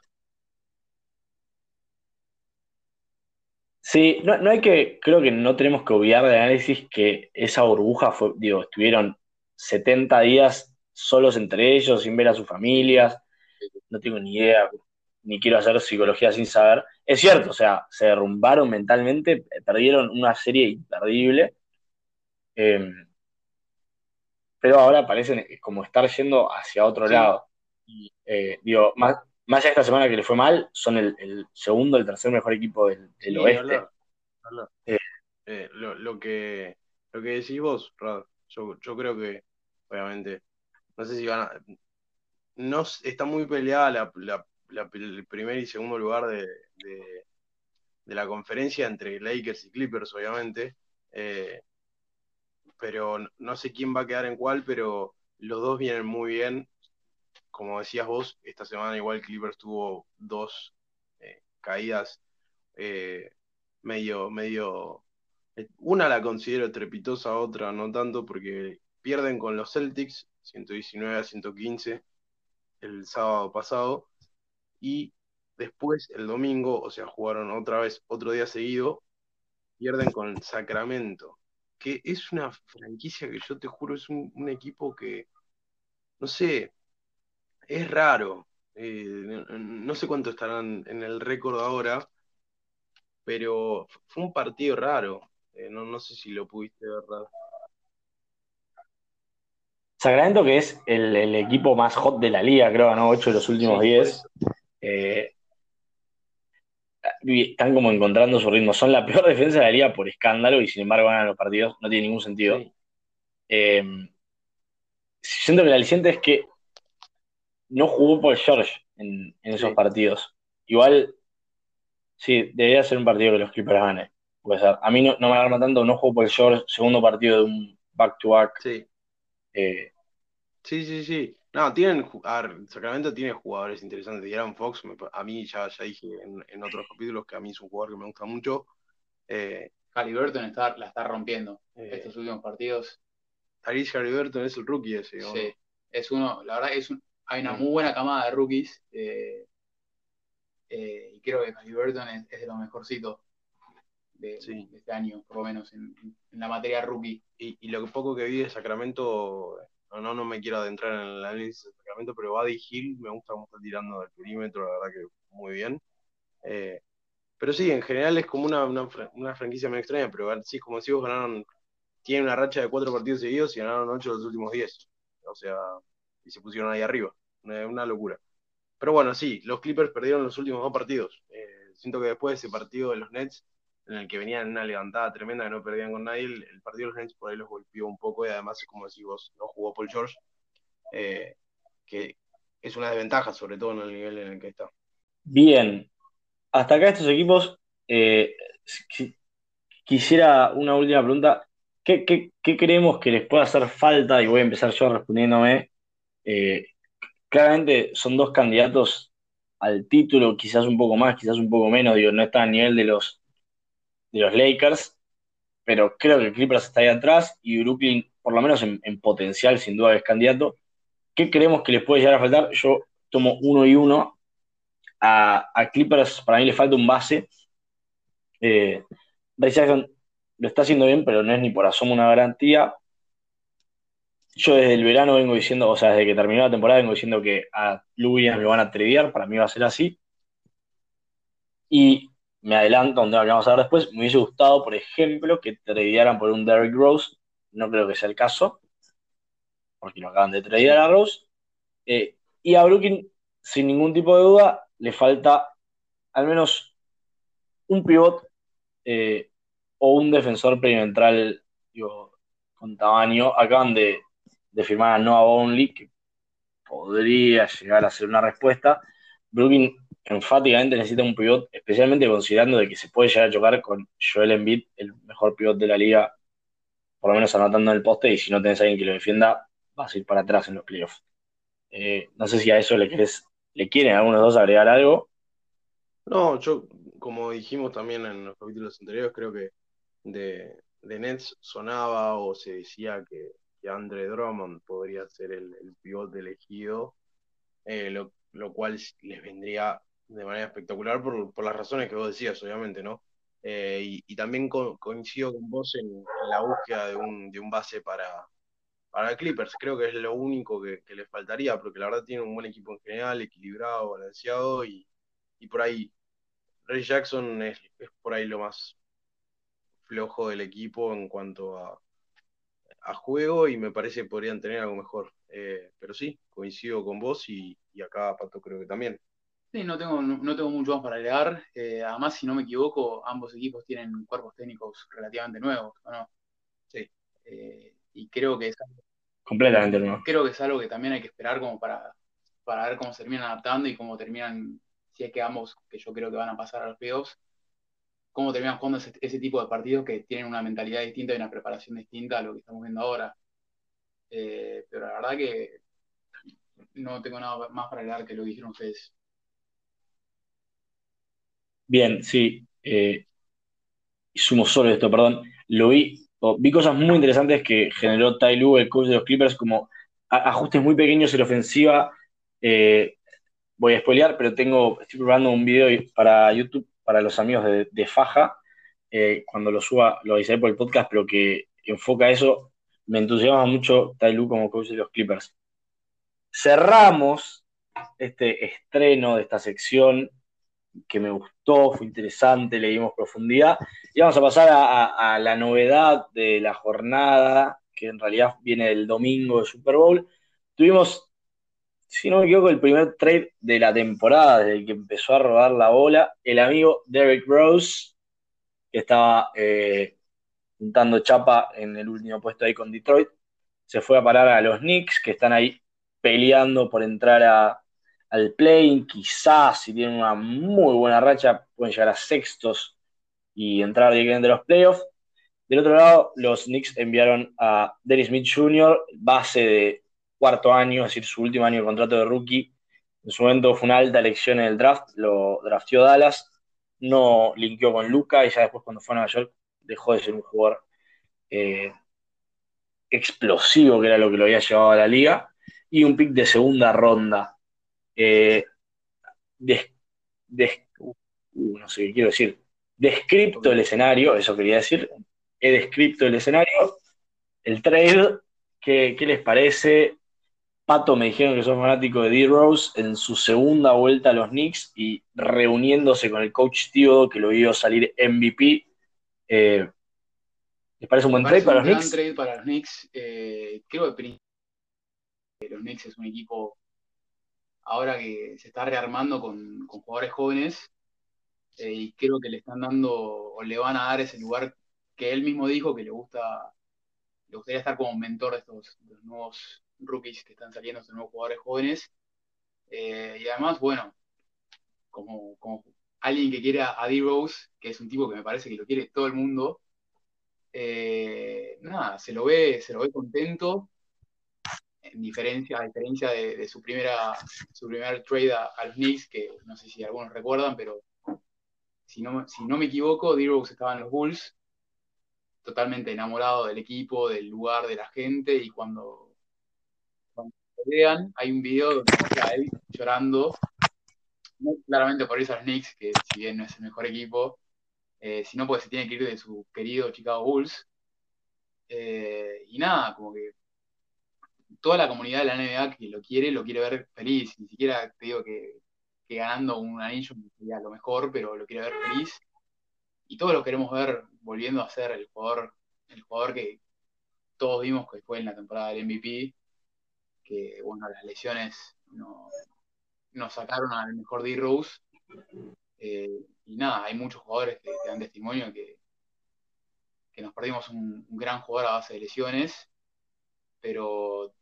Sí, no, hay que, creo que no tenemos que obviar de análisis que esa burbuja fue, digo, estuvieron 70 días solos entre ellos, sin ver a sus familias, no tengo ni idea, ni quiero hacer psicología sin saber. Es cierto, o sea, se derrumbaron mentalmente, perdieron una serie imperdible. Em, pero ahora parecen como estar yendo hacia otro lado. Eh, digo, más, más allá de esta semana que le fue mal, son el, segundo, el tercer mejor equipo del, oeste. Eh, eh, lo, que, lo que decís vos, Rad, yo, yo creo que, obviamente, no sé si van a... No, está muy peleada la, el primer y segundo lugar de, de, la conferencia entre Lakers y Clippers, obviamente. Eh, pero no sé quién va a quedar en cuál, pero los dos vienen muy bien. Como decías vos, esta semana igual Clippers tuvo dos eh, caídas eh, medio, medio una la considero trepitosa, otra no tanto, porque pierden con los Celtics 119 a 115 el sábado pasado. Y después, el domingo, o sea, jugaron otra vez otro día seguido, pierden con Sacramento, que es una franquicia que yo te juro es un, equipo que, no sé, es raro. Eh, no sé cuánto estarán en el récord ahora, pero fue un partido raro. Eh, no, sé si lo pudiste ver. Sacramento, que es el, equipo más hot de la liga, creo, ¿no? 8 de los últimos 10. Eh, están como encontrando su ritmo. Son la peor <laughs> defensa de la liga por escándalo y sin embargo ganan los partidos. No tiene ningún sentido. Eh, siento que el aliciente es que no jugó por George en, esos partidos. Igual, sí, debería ser un partido que los Clippers ganen. A mí no, me alarma tanto, no juego por el George, segundo partido de un back-to-back. sí. Eh, sí, sí, sí. No, tienen, Sacramento tiene jugadores interesantes. Aaron Fox, a mí ya, ya dije en, otros capítulos que a mí es un jugador que me gusta mucho. Eh, Halliburton está, la está rompiendo eh, estos últimos partidos. Tyrese Halliburton es el rookie ese. Sí, es uno, la verdad es un, hay una muy buena camada de rookies. Eh, eh, y creo que Halliburton es, es de lo mejorcito de, este año, por lo menos en, la materia rookie. Y, y, lo poco que vi de Sacramento no, no, me quiero adentrar en el análisis de Sacramento, pero Buddy Hill me gusta cómo está tirando del perímetro, la verdad que muy bien. Eh, pero sí, en general es como una, una, franquicia muy extraña, pero sí, como decimos, ganaron, tienen una racha de cuatro partidos seguidos y ganaron ocho de los últimos diez. O sea, y se pusieron ahí arriba. Una, locura. Pero bueno, sí, los Clippers perdieron los últimos dos partidos. Eh, siento que después de ese partido de los Nets, en el que venían en una levantada tremenda que no perdían con nadie, el, partido de los Nets por ahí los golpeó un poco y además, como decís vos, no jugó Paul George, eh, que es una desventaja, sobre todo en el nivel en el que está. Bien, hasta acá estos equipos, eh, quisiera una última pregunta. ¿Qué, creemos que les puede hacer falta? Y voy a empezar yo respondiéndome. Eh, claramente son dos candidatos al título, quizás un poco más, quizás un poco menos, digo, no está a nivel de los los Lakers, pero creo que Clippers está ahí atrás y Brooklyn, por lo menos en, potencial, sin duda es candidato. ¿Qué creemos que les puede llegar a faltar? Yo tomo uno y uno. A, Clippers para mí le falta un base. Eh, lo está haciendo bien, pero no es ni por asomo una garantía. Yo desde el verano vengo diciendo, o sea, desde que terminó la temporada vengo diciendo que a Lou Williams lo van a tradear, para mí va a ser así. Y me adelanto tema que vamos a ver después, me hubiese gustado, por ejemplo, que tradearan por un Derrick Rose, no creo que sea el caso, porque no acaban de tradear a Rose, eh, y a Brooklyn, sin ningún tipo de duda, le falta al menos un pivot eh, o un defensor perimetral con tamaño. Acaban de, de firmar a Noah Only, que podría llegar a ser una respuesta. Brooklyn enfáticamente necesita un pivot, especialmente considerando de que se puede llegar a chocar con Joel Embiid, el mejor pivot de la liga, por lo menos anotando en el poste, y si no tenés a alguien que lo defienda, vas a ir para atrás en los playoffs. Eh, no sé si a eso le, querés, le quieren algunos dos agregar algo. No, yo, como dijimos también en los capítulos anteriores, creo que de, de Nets sonaba o se decía que, que Andre Drummond podría ser el, el pivot elegido, eh, lo, lo cual les vendría de manera espectacular por, las razones que vos decías, obviamente, ¿no? Eh, y, también coincido con vos en, la búsqueda de un, de un base para, para Clippers. Creo que es lo único que, les faltaría, porque la verdad tiene un buen equipo en general, equilibrado, balanceado, y, por ahí Ray Jackson es, por ahí lo más flojo del equipo en cuanto a, a juego, y me parece que podrían tener algo mejor. Eh, pero sí, coincido con vos y, y acá Pato creo que también. Sí, no tengo, no, tengo mucho más para agregar. Eh, además, si no me equivoco, ambos equipos tienen cuerpos técnicos relativamente nuevos, no? Sí. Eh, y creo que es completamente nuevo. Creo que es algo que también hay que esperar como para, para ver cómo se terminan adaptando y cómo terminan, si es que ambos, que yo creo que van a pasar a los playoffs, cómo terminan jugando ese, tipo de partidos que tienen una mentalidad distinta y una preparación distinta a lo que estamos viendo ahora. Eh, pero la verdad que no tengo nada más para agregar que lo que dijeron ustedes. Bien, sí. Eh, sumo solo esto, perdón. Lo vi, vi cosas muy interesantes que generó Tai Lu, el coach de los Clippers, como ajustes muy pequeños en la ofensiva. Eh, voy a spoilear, pero tengo, estoy preparando un video para YouTube para los amigos de, Faja. Eh, cuando lo suba, lo avisaré por el podcast, pero que enfoca eso. Me entusiasma mucho Tai Lu como coach de los Clippers. Cerramos este estreno de esta sección que me gustó, fue interesante, le dimos profundidad. Y vamos a pasar a, la novedad de la jornada, que en realidad viene del domingo de Super Bowl. Tuvimos, si no me equivoco, el primer trade de la temporada, desde que empezó a rodar la bola, el amigo Derek Rose, que estaba eh, juntando chapa en el último puesto ahí con Detroit, se fue a parar a los Knicks, que están ahí peleando por entrar a, al play, quizás si tienen una muy buena racha pueden llegar a sextos y entrar directamente a los playoffs. Del otro lado, los Knicks enviaron a Dennis Smith Jr., base de cuarto año, es decir, su último año de contrato de rookie. En su momento fue una alta elección en el draft, lo draftió Dallas, no linkeó con Luca y ya después cuando fue a Nueva York dejó de ser un jugador eh, explosivo, que era lo que lo había llevado a la liga, y un pick de segunda ronda eh, uh, no sé qué quiero decir, descripto el escenario, eso quería decir, he descrito el escenario, el trade, ¿qué, les parece? Pato me dijeron que son fanático de D-Rose en su segunda vuelta a los Knicks y reuniéndose con el coach Tío que lo vio salir MVP. Eh, ¿Les parece un buen trade para los Knicks? Un trade para los Knicks. Eh, creo que los Knicks es un equipo ahora que se está rearmando con, jugadores jóvenes eh, y creo que le están dando o le van a dar ese lugar que él mismo dijo que le gusta, le gustaría estar como mentor de estos nuevos rookies que están saliendo, estos nuevos jugadores jóvenes. Eh, y además, bueno, como, como alguien que quiere a D-Rose, que es un tipo que me parece que lo quiere todo el mundo, eh, nada, se lo ve, se lo ve contento en diferencia, a diferencia de, su primera su primer trade a, los Knicks, que no sé si algunos recuerdan, pero si no, si no me equivoco, D-Rose estaba en los Bulls, totalmente enamorado del equipo, del lugar, de la gente, y cuando, cuando vean, hay un video donde está él llorando, claramente por eso a los Knicks, que si bien no es el mejor equipo, eh, sino porque se tiene que ir de su querido Chicago Bulls. Eh, y nada, como que toda la comunidad de la NBA que lo quiere, lo quiere ver feliz. Ni siquiera te digo que, ganando un anillo sería lo mejor, pero lo quiere ver feliz. Y todos lo queremos ver volviendo a ser el jugador, el jugador que todos vimos que fue en la temporada del MVP, que bueno, las lesiones no, nos sacaron al mejor D-Rose. Eh, y nada, hay muchos jugadores que, dan testimonio que, que nos perdimos un, un, gran jugador a base de lesiones, pero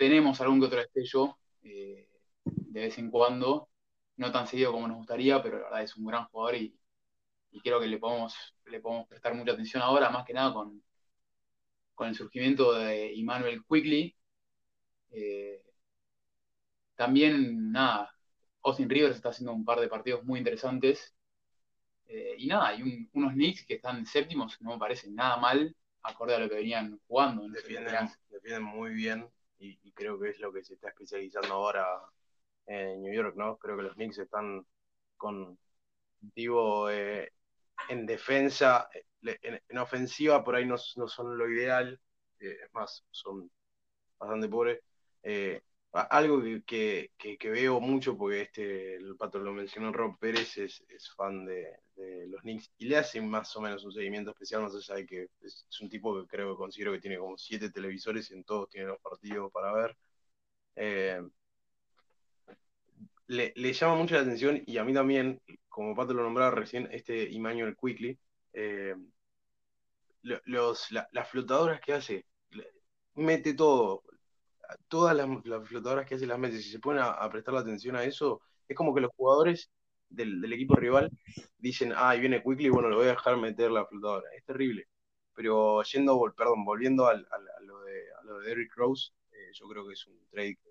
tenemos algún que otro destello eh, de vez en cuando, no tan seguido como nos gustaría, pero la verdad es un gran jugador y, creo que le podemos, le podemos prestar mucha atención ahora, más que nada con, con el surgimiento de Emmanuel Quickly. Eh, también, nada, Austin Rivers está haciendo un par de partidos muy interesantes. Eh, y nada, hay unos Knicks que están séptimos, no me parecen nada mal, acorde a lo que venían jugando. defienden muy bien y, creo que es lo que se está especializando ahora en New York, ¿no? Creo que los Knicks están con motivo eh, en defensa, eh, en, ofensiva por ahí no, son lo ideal, eh, es más, son bastante pobres. Algo que, veo mucho, porque este, el pato lo mencionó, Rob Pérez es, fan de, los Knicks y le hace más o menos un seguimiento especial, no sé, que es, un tipo que creo que considero que tiene como siete televisores y en todos tiene los partidos para ver. Eh, le, llama mucho la atención y a mí también, como Pato lo nombraba recién, este Emmanuel Quickly, eh, los, las flotadoras que hace, mete todo, todas las, flotadoras que hace las mete, si se ponen a, prestar la atención a eso, es como que los jugadores del, equipo rival dicen, ah, ahí viene Quickly, bueno, lo voy a dejar meter la flotadora, es terrible. Pero yendo, perdón, volviendo a, lo de, a lo de Derrick Rose, eh, yo creo que es un trade que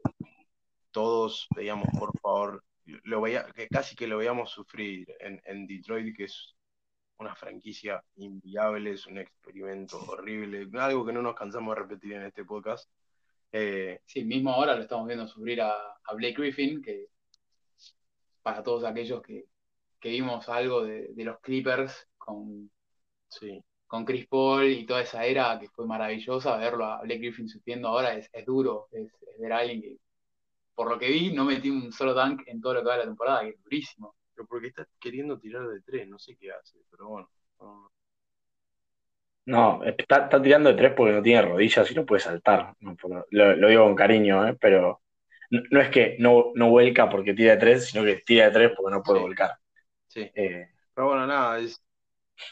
todos veíamos, por favor, lo veía, que casi que lo veíamos sufrir en, en Detroit, que es una franquicia inviable, es un experimento horrible, algo que no nos cansamos de repetir en este podcast. Eh, sí, mismo ahora lo estamos viendo sufrir a, Blake Griffin, que para todos aquellos que, vimos algo de, los Clippers con, con Chris Paul y toda esa era que fue maravillosa, verlo a Blake Griffin sufriendo ahora es, duro, es, ver a alguien que, por lo que vi, no metí un solo dunk en todo lo que va de la temporada, que es durísimo porque está queriendo tirar de tres, no sé qué hace, pero bueno. No, está, tirando de tres porque no tiene rodillas y no puede saltar. lo, digo con cariño, ¿eh? pero no, es que no, no vuelca porque tira de tres, sino que tira de tres porque no puede volcar. Sí. Eh, pero bueno, nada, es,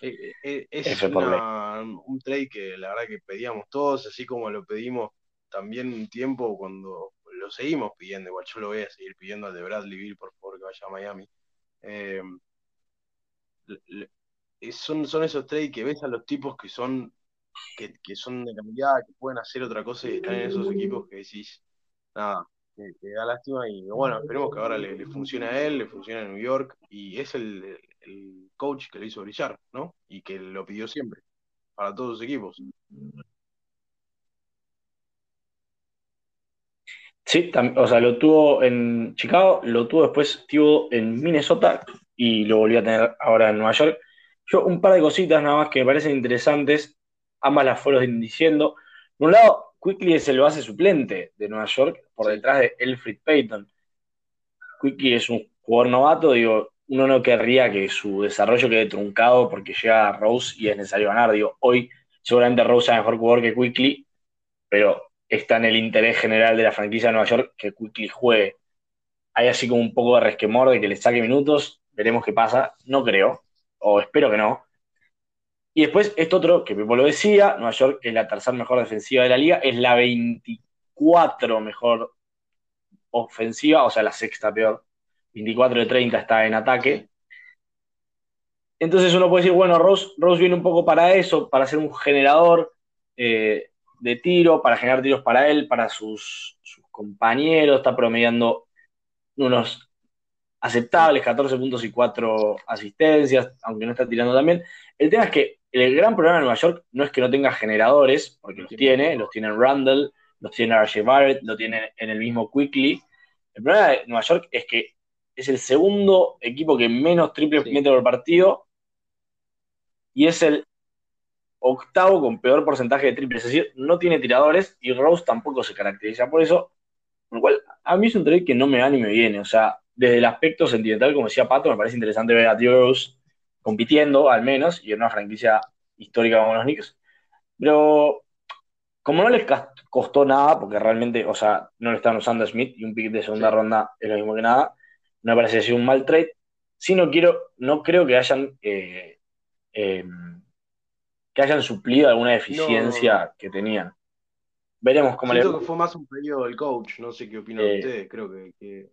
eh, eh, es, un trade que la verdad que pedíamos todos, así como lo pedimos también un tiempo cuando lo seguimos pidiendo. Igual yo lo voy a seguir pidiendo al de Bradley Bill, por favor, que vaya a Miami. Eh, son, son esos trades que ves a los tipos que son que, son de calidad, que pueden hacer otra cosa y están en esos equipos que decís, nada, que, da lástima y bueno, esperemos que ahora le, funcione a él, le funcione a New York y es el, coach que le hizo brillar, ¿no? Y que lo pidió siempre, para todos los equipos. Sí, o sea, lo tuvo en Chicago, lo tuvo después tuvo en Minnesota y lo volvió a tener ahora en Nueva York. Yo un par de cositas nada más que me parecen interesantes, ambas las fueron diciendo. Por un lado, Quickly es el base suplente de Nueva York por detrás de Elfrid Payton. Quickly es un jugador novato, digo, uno no querría que su desarrollo quede truncado porque llega Rose y es necesario ganar. Digo, hoy seguramente Rose es mejor jugador que Quickly, pero está en el interés general de la franquicia de Nueva York que Quickly juegue. Hay así como un poco de resquemor de que le saque minutos, veremos qué pasa, no creo, o espero que no. Y después, esto otro, que Pepo lo decía, Nueva York es la tercera mejor defensiva de la liga, es la 24 mejor ofensiva, o sea, la sexta peor. 24 de 30 está en ataque. Entonces uno puede decir, bueno, Rose, viene un poco para eso, para ser un generador. Eh, de tiro, para generar tiros para él, para sus, compañeros, está promediando unos aceptables 14 puntos y 4 asistencias, aunque no está tirando también. El tema es que el gran problema de Nueva York no es que no tenga generadores, porque los tiene, los tiene en Randall, los tiene RJ Barrett, lo tiene en el mismo Quickly. El problema de Nueva York es que es el segundo equipo que menos triples mete por partido y es el octavo con peor porcentaje de triples, es decir, no tiene tiradores y Rose tampoco se caracteriza por eso, lo cual a mí es un trade que no me da ni me viene, o sea, desde el aspecto sentimental, como decía Pato, me parece interesante ver a Rose compitiendo, al menos, y en una franquicia histórica como los Knicks, pero como no les costó nada, porque realmente, o sea, no le están usando a Smith y un pick de segunda ronda es lo mismo que nada, no me parece ser un mal trade, si no quiero, no creo que hayan... Eh, em, que hayan suplido alguna deficiencia que tenían. Veremos cómo Siento le... que fue más un pedido del coach, no sé qué opinan eh, ustedes, creo que,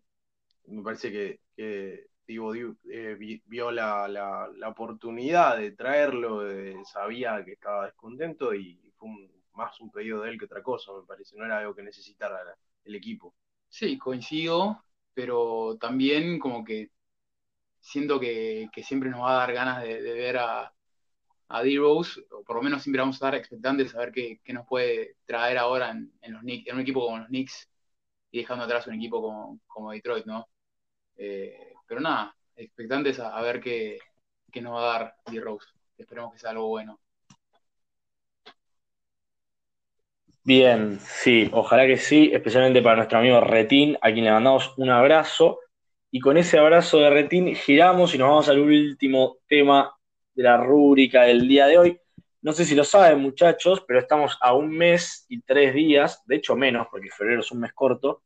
me parece que, que eh, vio la, oportunidad de traerlo, sabía que estaba descontento y fue más un pedido de él que otra cosa, me parece, no era algo que necesitara el equipo. Sí, coincido, pero también como que siento que, siempre nos va a dar ganas de ver a, a D-Rose, o por lo menos siempre vamos a estar expectantes a ver qué, nos puede traer ahora en, los Knicks, en un equipo como los Knicks y dejando atrás un equipo como, Detroit, ¿no? Eh, pero nada, expectantes a, ver qué, nos va a dar D-Rose. Esperemos que sea algo bueno. Bien, sí, ojalá que sí, especialmente para nuestro amigo Retín, a quien le mandamos un abrazo. Y con ese abrazo de Retín giramos y nos vamos al último tema de la rúbrica del día de hoy. No sé si lo saben, muchachos, pero estamos a un mes y tres días, de hecho menos, porque febrero es un mes corto,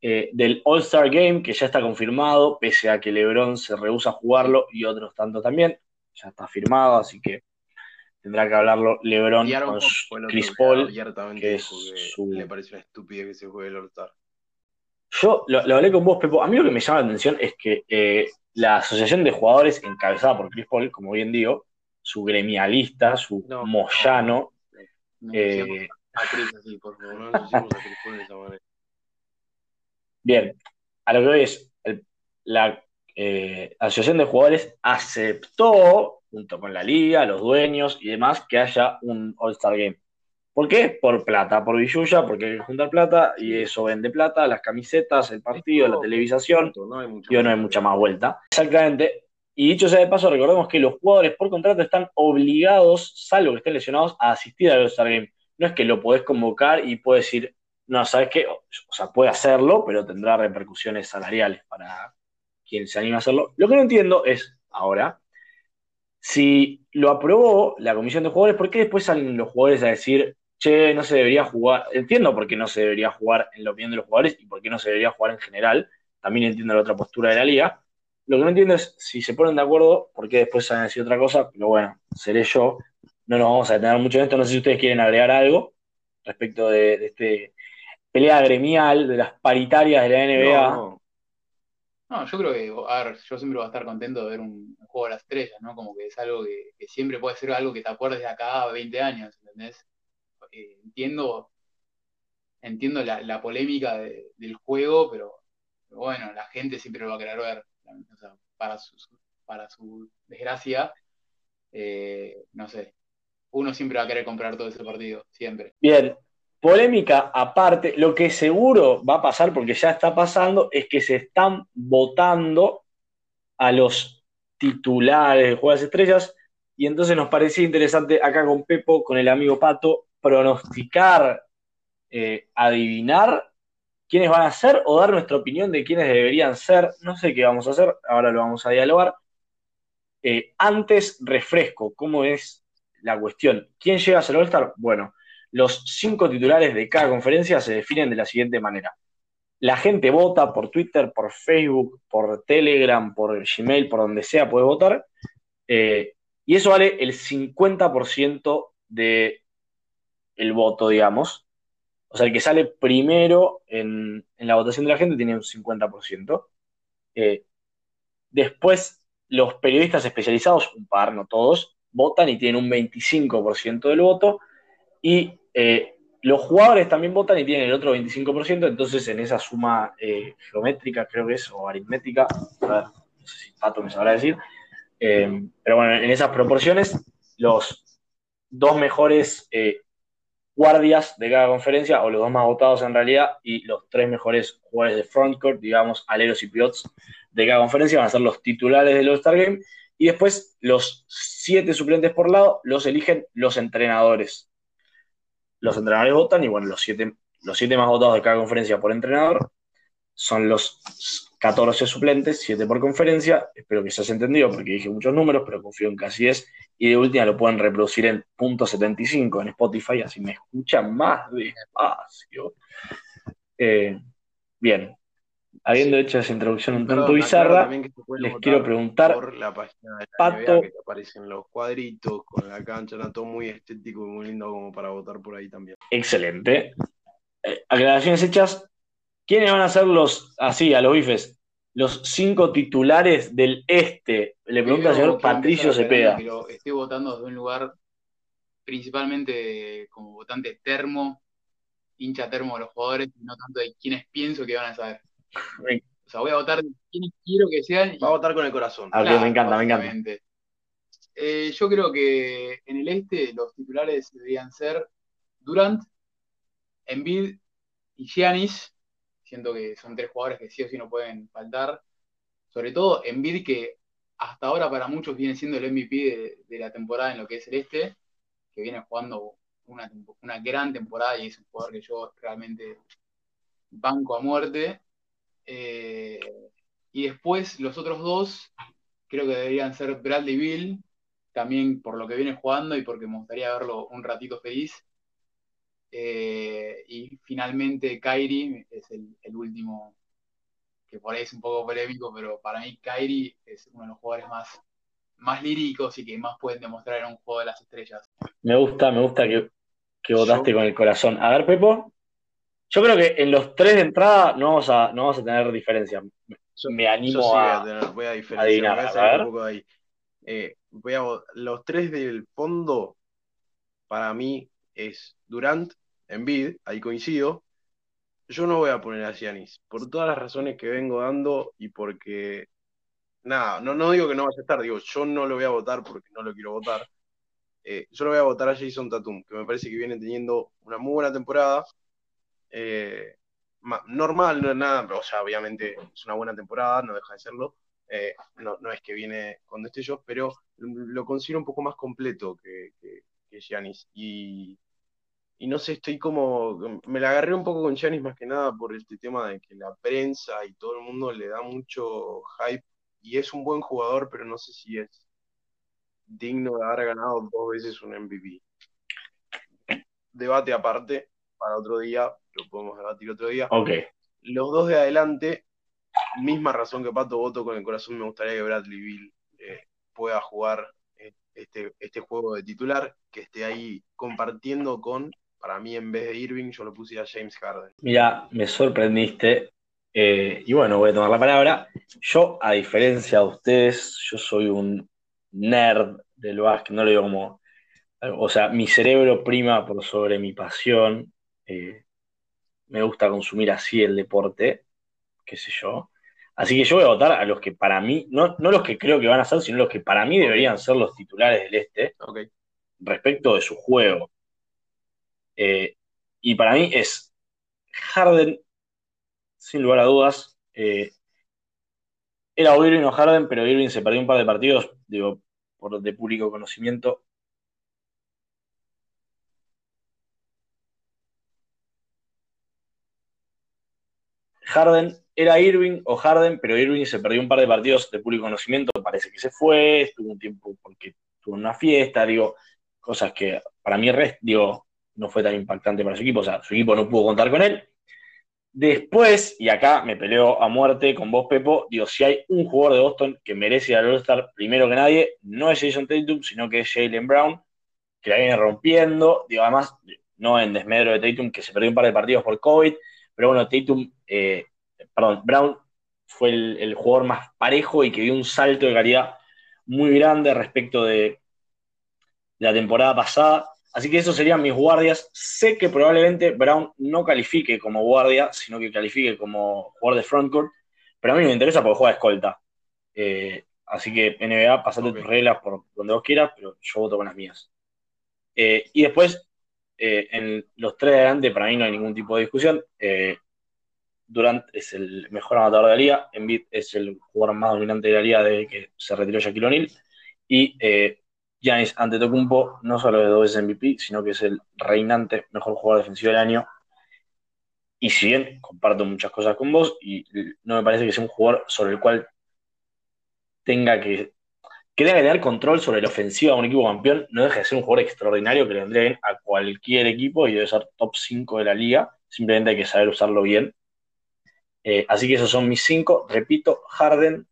eh, del All-Star Game, que ya está confirmado, pese a que LeBron se rehúsa a jugarlo y otros tanto también. Ya está firmado, así que tendrá que hablarlo LeBron con Chris Paul, que es su... le parece una estupidez que se juegue el All-Star. Yo lo, hablé con vos, Pepo. A mí lo que me llama la atención es que eh, la asociación de jugadores encabezada por Chris Paul, como bien digo, su gremialista, su moyano. Eh, bien, a lo que hoy es, la eh, asociación de jugadores aceptó, junto con la liga, los dueños y demás, que haya un All-Star Game. ¿Por qué? Por plata, por billulla, porque hay que juntar plata y eso vende plata, las camisetas, el partido, la televisación. No hay mucha, no hay mucha más vuelta. Exactamente. Y dicho sea de paso, recordemos que los jugadores por contrato están obligados, salvo que estén lesionados, a asistir al All-Star Game. No es que lo podés convocar y puedes decir, no, ¿sabes qué? O sea, puede hacerlo, pero tendrá repercusiones salariales para quien se anima a hacerlo. Lo que no entiendo es, ahora, si lo aprobó la comisión de jugadores, ¿por qué después salen los jugadores a decir, che, no se debería jugar, entiendo por qué no se debería jugar en la opinión de los jugadores y por qué no se debería jugar en general, también entiendo la otra postura de la liga. Lo que no entiendo es si se ponen de acuerdo, por qué después van a decir otra cosa, pero bueno, seré yo, no nos vamos a detener mucho en esto, no sé si ustedes quieren agregar algo respecto de este pelea gremial, de las paritarias de la NBA. No, no. yo creo que, a ver, yo siempre voy a estar contento de ver un, juego de las estrellas, ¿no? Como que es algo que, que, siempre puede ser algo que te acuerdes de acá a 20 años, ¿entendés? Eh, entiendo, entiendo la, polémica del juego, pero, bueno, la gente siempre lo va a querer ver. para, su, para su desgracia, eh, no sé, uno siempre va a querer comprar todo ese partido, siempre. Bien, polémica aparte, lo que seguro va a pasar, porque ya está pasando, es que se están votando a los titulares de Juegos Estrellas, y entonces nos parecía interesante acá con Pepo, con el amigo Pato, pronosticar, eh, adivinar quiénes van a ser o dar nuestra opinión de quiénes deberían ser. No sé qué vamos a hacer, ahora lo vamos a dialogar. Eh, antes, refresco, ¿cómo es la cuestión? ¿Quién llega a ser All-Star? Bueno, los cinco titulares de cada conferencia se definen de la siguiente manera. La gente vota por Twitter, por Facebook, por Telegram, por Gmail, por donde sea, puede votar. Eh, y eso vale el 50% de el voto, digamos. O sea, el que sale primero en, la votación de la gente tiene un 50%. Eh, después, los periodistas especializados, un par, no todos, votan y tienen un 25% del voto. Y eh, los jugadores también votan y tienen el otro 25%. Entonces, en esa suma eh, geométrica, creo que es, o aritmética, a ver, no sé si Pato me sabrá decir. pero bueno, en esas proporciones, los dos mejores guardias de cada conferencia, o los dos más votados en realidad, y los tres mejores jugadores de frontcourt, digamos, aleros y pivots de cada conferencia van a ser los titulares del All-Star Game. Y después los siete suplentes por lado los eligen los entrenadores. Los entrenadores votan y bueno, los siete, los siete más votados de cada conferencia por entrenador son los 14 suplentes, 7 por conferencia. Espero que se haya entendido porque dije muchos números, pero confío en que así es. Y de última lo pueden reproducir en .75 en Spotify, así me escuchan más despacio. Eh, bien, habiendo hecho esa introducción un tanto bizarra, les quiero preguntar por la página de la NBA, que aparecen los cuadritos con la cancha, todo muy estético y muy lindo como para votar por ahí también. Excelente. Eh, aclaraciones hechas, ¿Quiénes van a ser los, así, a los bifes, los cinco titulares del este? Le pregunta al señor Patricio Cepeda. estoy votando desde un lugar principalmente como votante termo, hincha termo de los jugadores, y no tanto de quienes pienso que van a saber. O sea, voy a votar quienes quiero que sean. Va a votar con el corazón. Ah, me encanta, me encanta. Eh, yo creo que en el este los titulares deberían ser Durant, Embiid y Giannis Siento que son tres jugadores que sí o sí no pueden faltar. Sobre todo Embiid, que hasta ahora para muchos viene siendo el MVP de, la temporada en lo que es el este, que viene jugando una, gran temporada y es un jugador que yo realmente banco a muerte. Eh, y después los otros dos creo que deberían ser Bradley Bill, también por lo que viene jugando y porque me gustaría verlo un ratito feliz. Eh, y finalmente Kairi es el, último, que por ahí es un poco polémico, pero para mí Kairi es uno de los jugadores más, más líricos y que más pueden demostrar en un juego de las estrellas. Me gusta, me gusta que, que votaste con el corazón. A ver, Pepo. Yo creo que en los tres de entrada no vamos a, no vamos a tener diferencia. Me animo a, voy a, diferenciar, a, un poco ahí. Eh, voy a, los tres del fondo, para mí, es Durant, Envid, ahí coincido. Yo no voy a poner a Giannis, por todas las razones que vengo dando y porque, nada, no, no digo que no vaya a estar, digo, yo no lo voy a votar porque no lo quiero votar. Eh, yo lo voy a votar a Jason Tatum, que me parece que viene teniendo una muy buena temporada. Eh, normal, no es nada, o sea, obviamente es una buena temporada, no deja de serlo. Eh, no, no, es que viene con destellos, pero lo considero un poco más completo que, que, Giannis. Y, y, no sé, estoy como. Me la agarré un poco con Giannis más que nada por este tema de que la prensa y todo el mundo le da mucho hype. Y es un buen jugador, pero no sé si es digno de haber ganado dos veces un MVP. Debate aparte, para otro día, lo podemos debatir otro día. Ok. Los dos de adelante, misma razón que Pato, voto con el corazón, me gustaría que Bradley Bill eh, pueda jugar eh, este, este juego de titular, que esté ahí compartiendo con, para mí en vez de Irving, yo lo puse a James Harden. Mira, me sorprendiste. Eh, y bueno, voy a tomar la palabra. Yo, a diferencia de ustedes, yo soy un nerd del básquet, no lo digo como, o sea, mi cerebro prima por sobre mi pasión. Eh, me gusta consumir así el deporte, qué sé yo. Así que yo voy a votar a los que para mí, no, los que creo que van a ser, sino los que para mí deberían ser los titulares del este, respecto de su juego. Eh, y para mí es Harden, sin lugar a dudas. Eh, era Irving o Harden, pero Irving se perdió un par de partidos, digo, por de público conocimiento. Harden era Irving o Harden, pero Irving se perdió un par de partidos de público conocimiento, parece que se fue, estuvo un tiempo porque tuvo una fiesta, digo, cosas que para mí digo, no fue tan impactante para su equipo, o sea, su equipo no pudo contar con él. Después, y acá me peleo a muerte con vos, Pepo, digo, si hay un jugador de Boston que merece al All-Star primero que nadie, no es Jason Tatum, sino que es Jalen Brown, que la viene rompiendo, digo, además, no en desmedro de Tatum, que se perdió un par de partidos por COVID, pero bueno, Tatum, eh, perdón, Brown fue el, jugador más parejo y que dio un salto de calidad muy grande respecto de, de la temporada pasada. Así que esos serían mis guardias. Sé que probablemente Brown no califique como guardia, sino que califique como jugador de frontcourt, pero a mí me interesa porque juega escolta. Eh, así que NBA, pasate tus reglas por donde vos quieras, pero yo voto con las mías. Eh, y después, eh, en los tres de adelante, para mí no hay ningún tipo de discusión. Durant es el mejor anotador de la liga, Embiid es el jugador más dominante de la liga desde que se retiró Shaquille O'Neal, y Giannis Antetokounmpo no solo es dos veces MVP, sino que es el reinante mejor jugador defensivo del año. Y si bien comparto muchas cosas con vos, y no me parece que sea un jugador sobre el cual tenga que, que tenga que tener control sobre la ofensiva de un equipo campeón, no deja de ser un jugador extraordinario que le vendría bien a cualquier equipo y debe ser top 5 de la liga. Simplemente hay que saber usarlo bien. Eh, así que esos son mis cinco. Repito, Harden,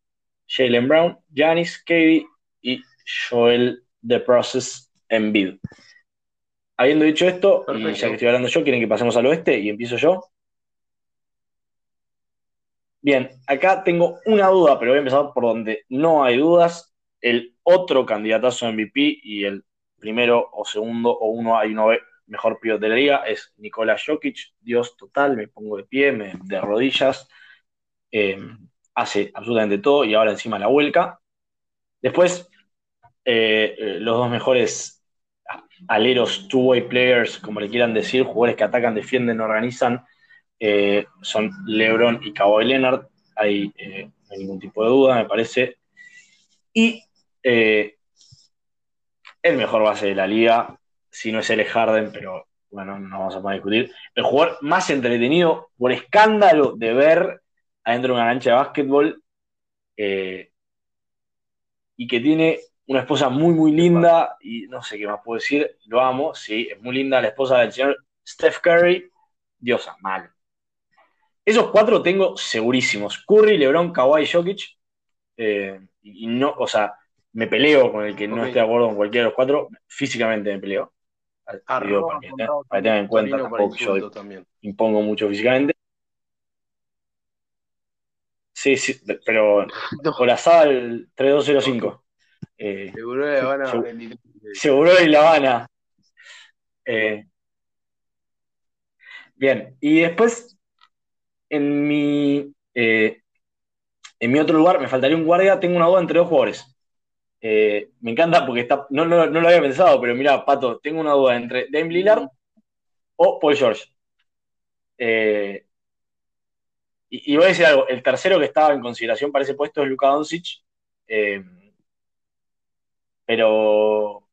Jalen Brown, Giannis, Katie y Joel The Process Embiid. Habiendo dicho esto, y ya que estoy hablando yo, ¿quieren que pasemos al oeste y empiezo yo? Bien, acá tengo una duda, pero voy a empezar por donde no hay dudas. El otro candidatazo MVP y el primero o segundo o uno hay uno mejor pivote de la liga es Nikola Jokic, Dios total, me pongo de pie, me, de rodillas, eh, hace absolutamente todo y ahora encima la vuelca. Después, eh, eh, los dos mejores aleros, two-way players, como le quieran decir, jugadores que atacan, defienden, organizan, eh, son LeBron y Kawhi Leonard. No hay ningún tipo de duda, me parece. Y el mejor base de la liga, si no es el Harden, pero bueno, no vamos a discutir. El jugador más entretenido por escándalo de ver adentro de una cancha de básquetbol y que tiene una esposa muy, muy linda y no sé qué más puedo decir, lo amo, sí, es muy linda la esposa del señor Steph Curry, Diosa, mal. Esos cuatro tengo segurísimos. Curry, LeBron, Kawhi, Jokic. Eh, y no, o sea, me peleo con el que no esté de acuerdo con cualquiera de los cuatro. Físicamente me peleo. para, que tengan en cuenta, tampoco yo impongo mucho físicamente. Sí, sí, pero con la SAL 3205. Eh, seguro de La Habana. Seguro de La Habana. Eh, bien, y después en mi, eh, en mi otro lugar me faltaría un guardia. Tengo una duda entre dos jugadores. Me encanta porque está, no, no, lo había pensado, pero mira, Pato, tengo una duda entre Dame Lillard o Paul George. Y, voy a decir algo, el tercero que estaba en consideración para ese puesto es Luka Doncic, eh, pero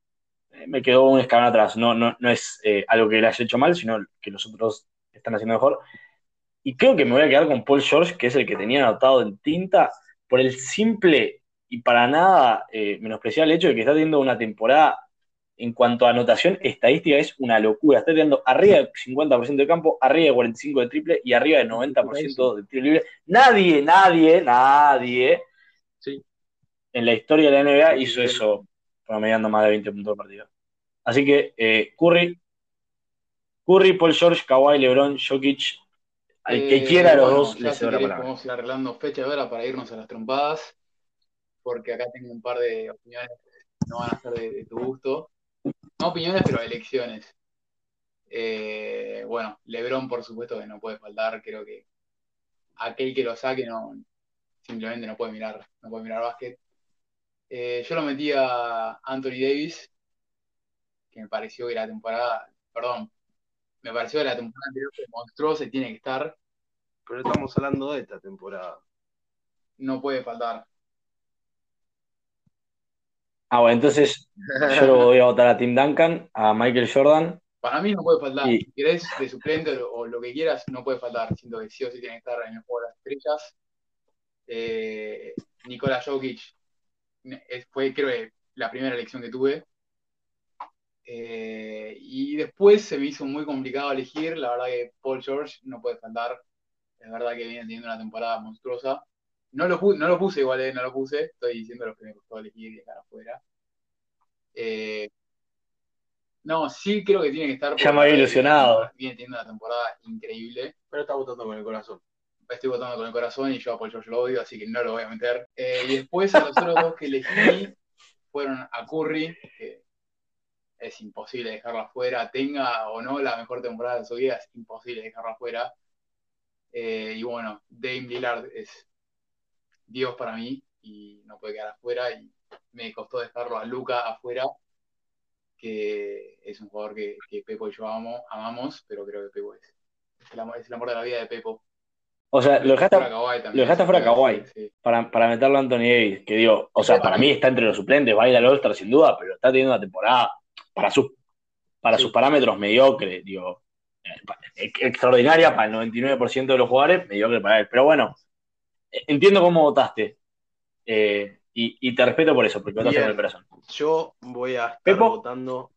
me quedó un escalón atrás. No, no, no es eh, algo que le haya hecho mal, sino que los otros están haciendo mejor. Y creo que me voy a quedar con Paul George, que es el que tenía anotado en tinta, por el simple y para nada eh, menospreciar el hecho de que está teniendo una temporada en cuanto a anotación estadística es una locura. Está tirando arriba del 50% de campo, arriba del 45% de triple y arriba del 90% de tiro libre. Nadie, nadie, nadie en la historia de la NBA hizo eso promediando más de 20 puntos por partido. Así que eh, Curry, Curry, Paul George, Kawhi, LeBron, Jokic, al que eh, quiera los dos les si la palabra. Vamos a ir arreglando fecha de hora para irnos a las trompadas, porque acá tengo un par de opiniones que no van a ser de tu gusto. No opiniones, pero elecciones. Eh, bueno, Lebron, por supuesto que no puede faltar. Creo que aquel que lo saque no simplemente no puede mirar, no puede mirar básquet. Eh, yo lo metí a Anthony Davis, que me pareció que la temporada, perdón, me pareció que la temporada anterior fue monstruosa y tiene que estar. Pero estamos hablando de esta temporada. No puede faltar. Ah, bueno, entonces yo lo voy a votar a Tim Duncan, a Michael Jordan. Para mí no puede faltar. Si querés de suplente o, lo que quieras, no puede faltar. Siento que sí o sí tiene que estar en el juego de las estrellas. Eh, Nikola Jokic fue, creo que, la primera elección que tuve. Eh, y después se me hizo muy complicado elegir. La verdad que Paul George no puede faltar. Es verdad que viene teniendo una temporada monstruosa. No lo, no lo puse igual, eh, no lo puse. Estoy diciendo lo que me costó elegir y dejar afuera. Eh, no, sí creo que tiene que estar. Ya me había ilusionado. Viene teniendo una temporada increíble. Pero está votando con el corazón. Estoy votando con el corazón y yo a Paul George lo odio, así que no lo voy a meter. Eh, y después a los otros dos que elegí fueron a Curry, que es imposible dejarlo afuera. Tenga o no la mejor temporada de su vida, es imposible dejarlo afuera. y bueno, Dame Lillard es Dios para mí y no puede quedar afuera y me costó dejarlo a Luca afuera, que es un jugador que, Pepo y yo amo, amamos, pero creo que Pepo es, es, el amor, de la vida de Pepo. O sea, lo dejaste, lo dejaste fuera Kawhi para, para meterlo a Anthony Davis, que digo, o sea, para mí está entre los suplentes, va a ir al All-Star sin duda, pero está teniendo una temporada para, sus para sus parámetros mediocre, digo, eh, extraordinaria para el 99% de los jugadores, mediocre para él. Pero bueno, entiendo cómo votaste. Eh, y, te respeto por eso, porque votaste con el corazón. Yo voy a estar votando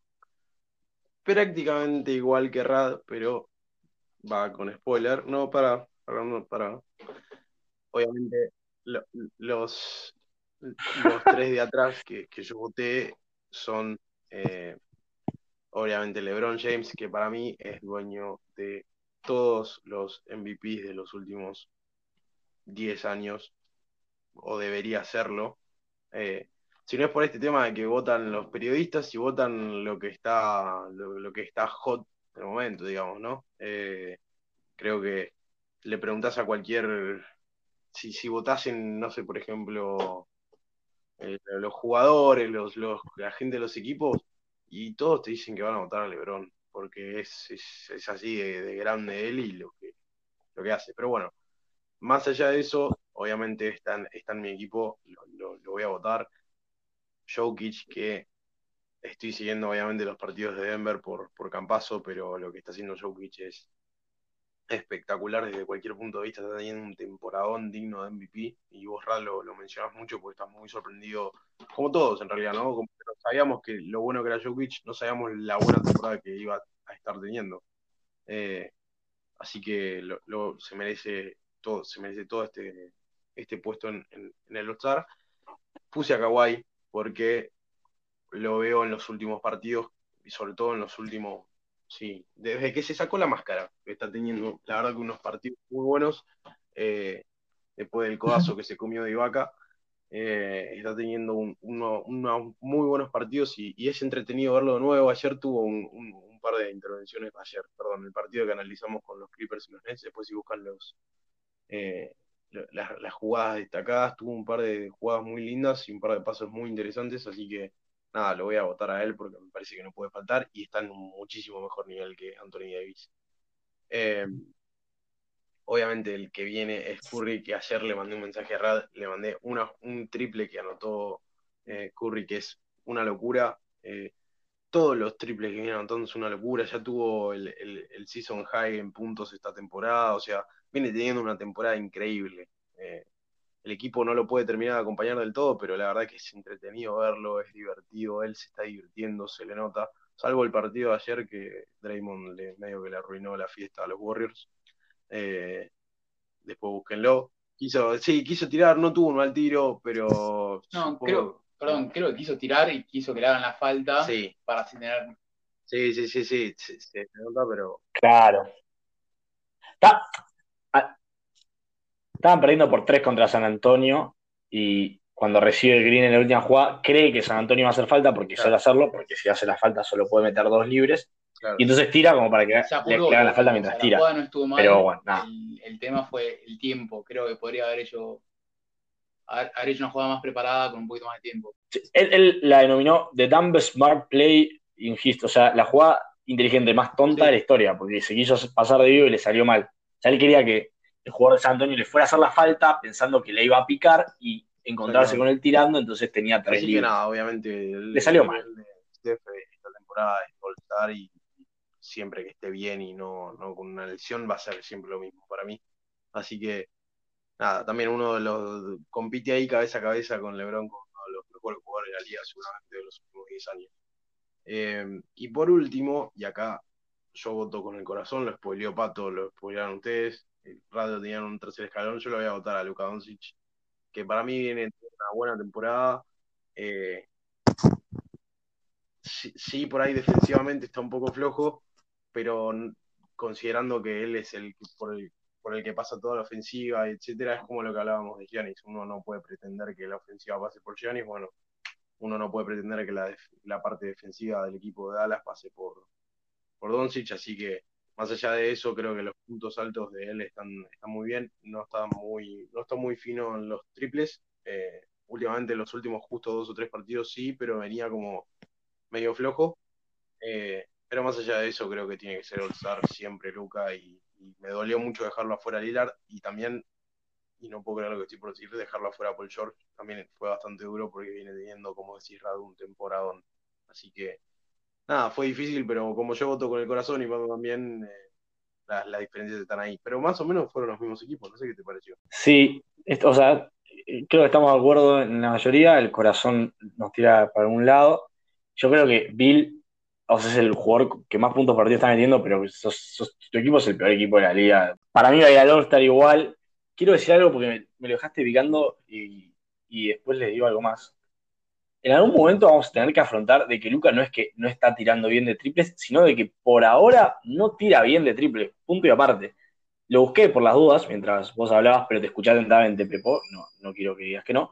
prácticamente igual que Rad, pero va con spoiler. No, para, para, para. Obviamente, los, los tres de atrás que, yo voté son, eh, obviamente, LeBron James, que para mí es dueño de todos los MVPs de los últimos 10 años, o debería serlo. Eh, si no es por este tema de que votan los periodistas y votan lo que está, lo, que está hot en el momento, digamos, ¿no? Eh, creo que le preguntas a cualquier, si, si votasen, no sé, por ejemplo, eh, los jugadores, los, los, la gente de los equipos, y todos te dicen que van a votar a Lebron, porque es, es, así de, grande él y lo que, lo que hace. Pero bueno, más allá de eso, obviamente está, en mi equipo, lo, voy a votar. Jokic, que estoy siguiendo obviamente los partidos de Denver por, por pero lo que está haciendo Jokic es espectacular desde cualquier punto de vista. Está teniendo un temporadón digno de MVP y vos, Rad, lo, lo mencionás mucho porque estás muy sorprendido, como todos en realidad, ¿no? sabíamos que lo bueno que era Jokic, no sabíamos la buena temporada que iba a estar teniendo. Eh, así que lo, se merece se merece todo este, este puesto en, el All-Star. Puse a Kawhi porque lo veo en los últimos partidos y sobre todo en los últimos, sí, desde que se sacó la máscara, está teniendo, la verdad que unos partidos muy buenos, eh, después del codazo que se comió de Ibaka, eh, está teniendo unos muy buenos partidos y, es entretenido verlo de nuevo. Ayer tuvo un, par de intervenciones, ayer, perdón, el partido que analizamos con los Clippers y los Nets, después si buscan los, eh, las, jugadas destacadas, tuvo un par de jugadas muy lindas y un par de pasos muy interesantes, así que nada, lo voy a votar a él porque me parece que no puede faltar y está en un muchísimo mejor nivel que Anthony Davis. Eh, obviamente el que viene es Curry, que ayer le mandé un mensaje a Rad, le mandé un triple que anotó eh, Curry, que es una locura. Todos los triples que viene anotando es una locura. Ya tuvo el, season high en puntos esta temporada, o sea, viene teniendo una temporada increíble. Eh, el equipo no lo puede terminar de acompañar del todo, pero la verdad que es entretenido verlo, es divertido, él se está divirtiendo, se le nota. Salvo el partido de ayer que Draymond le, medio que le arruinó la fiesta a los Warriors. Eh, después búsquenlo. Quiso, sí, quiso tirar, no tuvo un mal tiro, pero. No, creo, perdón, creo que quiso tirar y quiso que le hagan la falta sí. para así tener. Sí, sí, sí, sí, se nota, pero. Claro. Ah, estaban perdiendo por tres contra San Antonio y cuando recibe el green en la última jugada, cree que San Antonio va a hacer falta porque suele hacerlo, porque si hace la falta solo puede meter dos libres. Y entonces tira como para que le, hagan la falta mientras tira. Pero bueno, nada. El, tema fue el tiempo. Creo que podría haber hecho, haber, hecho una jugada más preparada con un poquito más de tiempo. Él, la denominó The Dumb Smart Play insisto, O sea, la jugada inteligente más tonta de la historia, porque se quiso pasar de vivo y le salió mal. O sea, él quería que el jugador de San Antonio le fuera a hacer la falta pensando que le iba a picar y encontrarse con él tirando, entonces tenía tres Así que nada, obviamente. Le salió mal. esta temporada es y siempre que esté bien y no, no con una lesión, va a ser siempre lo mismo para mí. Así que, nada, también uno de los compite ahí cabeza a cabeza con LeBron, con uno de los mejores jugadores de la liga, seguramente de los últimos 10 años. Eh, y por último, y acá yo voto con el corazón, lo spoileó Pato, lo spoilearon ustedes, el Radio tenían un tercer escalón, yo lo voy a votar a Luka Doncic, que para mí viene una buena temporada. Eh, sí, por ahí defensivamente está un poco flojo, pero considerando que él es el por el, por el que pasa toda la ofensiva, etcétera, es como lo que hablábamos de Giannis. Uno no puede pretender que la ofensiva pase por Giannis, bueno, uno no puede pretender que la, la parte defensiva del equipo de Dallas pase por, por Doncic, así que más allá de eso, creo que los puntos altos de él están, están muy bien, no está muy, no está muy fino en los triples. Eh, últimamente en los últimos justo dos o tres partidos sí, pero venía como medio flojo. Eh, pero más allá de eso, creo que tiene que ser All-Star siempre Luca y, me dolió mucho dejarlo afuera Lillard y también, y no puedo creer lo que estoy por decir, dejarlo afuera Paul George también fue bastante duro porque viene teniendo, como decís, Radu, un temporadón. Así que, nada, fue difícil, pero como yo voto con el corazón y Pato también, eh, las, diferencias están ahí. Pero más o menos fueron los mismos equipos, no sé qué te pareció. Sí, o sea, creo que estamos de acuerdo en la mayoría, el corazón nos tira para un lado. Yo creo que Bill o sea, es el jugador que más puntos partidos está metiendo, pero tu equipo es el peor equipo de la liga. Para mí va a igual. Quiero decir algo porque me, lo dejaste picando y, después les digo algo más. En algún momento vamos a tener que afrontar de que Luca no es que no está tirando bien de triples, sino de que por ahora no tira bien de triple. Punto y aparte. Lo busqué por las dudas mientras vos hablabas, pero te escuché atentamente, Pepo. No, no quiero que digas que no.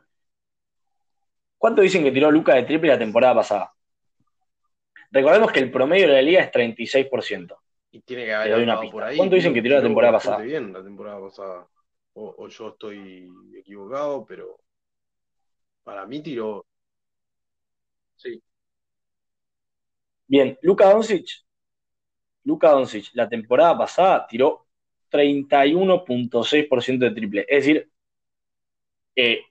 ¿Cuánto dicen que tiró Luca de triple la temporada pasada? Recordemos que el promedio de la liga es 36%. Y tiene que haber una por ahí. ¿Cuánto dicen que tiró la temporada pasada? bien la temporada pasada. O, yo estoy equivocado, pero para mí tiró. Sí. Bien, Luka Doncic. Luka Doncic, la temporada pasada tiró 31.6% de triple. Es decir, eh,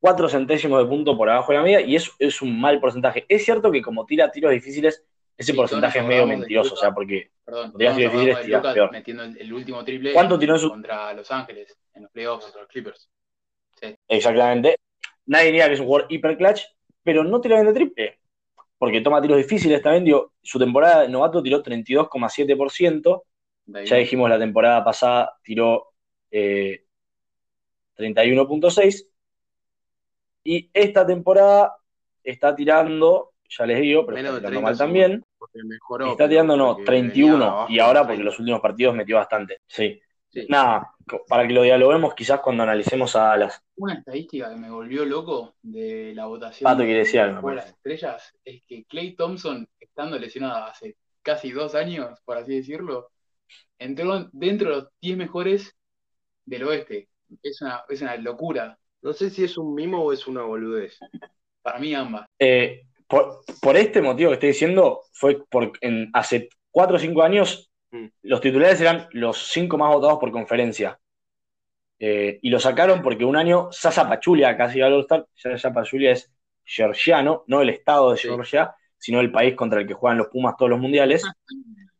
cuatro centésimos de punto por abajo de la media y eso es un mal porcentaje. Es cierto que como tira tiros difíciles, ese porcentaje es medio mentiroso, o sea, porque perdón, tiros difíciles tiras peor. metiendo el último triple ¿Cuánto tiró su... contra Los Ángeles en los playoffs contra los Clippers. Exactamente. Nadie diría que es un jugador hiper clutch, pero no tira bien de triple. porque toma tiros difíciles también. Digo, su temporada de novato tiró 32,7%. Ya dijimos la temporada pasada tiró 31.6. Eh, y esta temporada está tirando, ya les digo, pero está tirando mal también. está tirando, no, 31. Y ahora porque los últimos partidos metió bastante. Sí. Nada, para que lo dialoguemos quizás cuando analicemos a las. Una estadística que me volvió loco de la votación Pato quiere decir algo, de las estrellas es que Clay Thompson, estando lesionado hace casi dos años, por así decirlo, entró dentro de los 10 mejores del oeste. Es una, es una locura. No sé si es un mimo o es una boludez. Para mí ambas. Eh, por, este motivo que estoy diciendo, fue por en, hace 4 o 5 años. Los titulares eran los 5 más votados por conferencia. Eh, y lo sacaron porque un año Sasa Pachulia casi al All-Star. Sasa Pachulia es georgiano, no el estado de Georgia, sino el país contra el que juegan los Pumas todos los mundiales.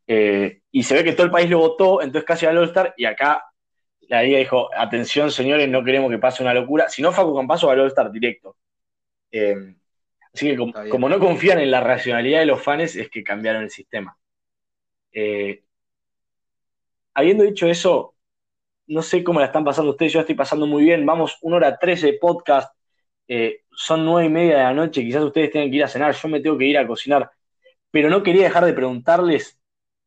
Eh, y se ve que todo el país lo votó, entonces casi al All-Star. Y acá la liga dijo: Atención, señores, no queremos que pase una locura. Si no, Facu Campazo va al All-Star directo. Eh, así que, como, no confían en la racionalidad de los fans, es que cambiaron el sistema. Habiendo dicho eso, no sé cómo la están pasando ustedes, yo estoy pasando muy bien. Vamos, una hora trece de podcast. Eh, son nueve y media de la noche, quizás ustedes tengan que ir a cenar, yo me tengo que ir a cocinar. Pero no quería dejar de preguntarles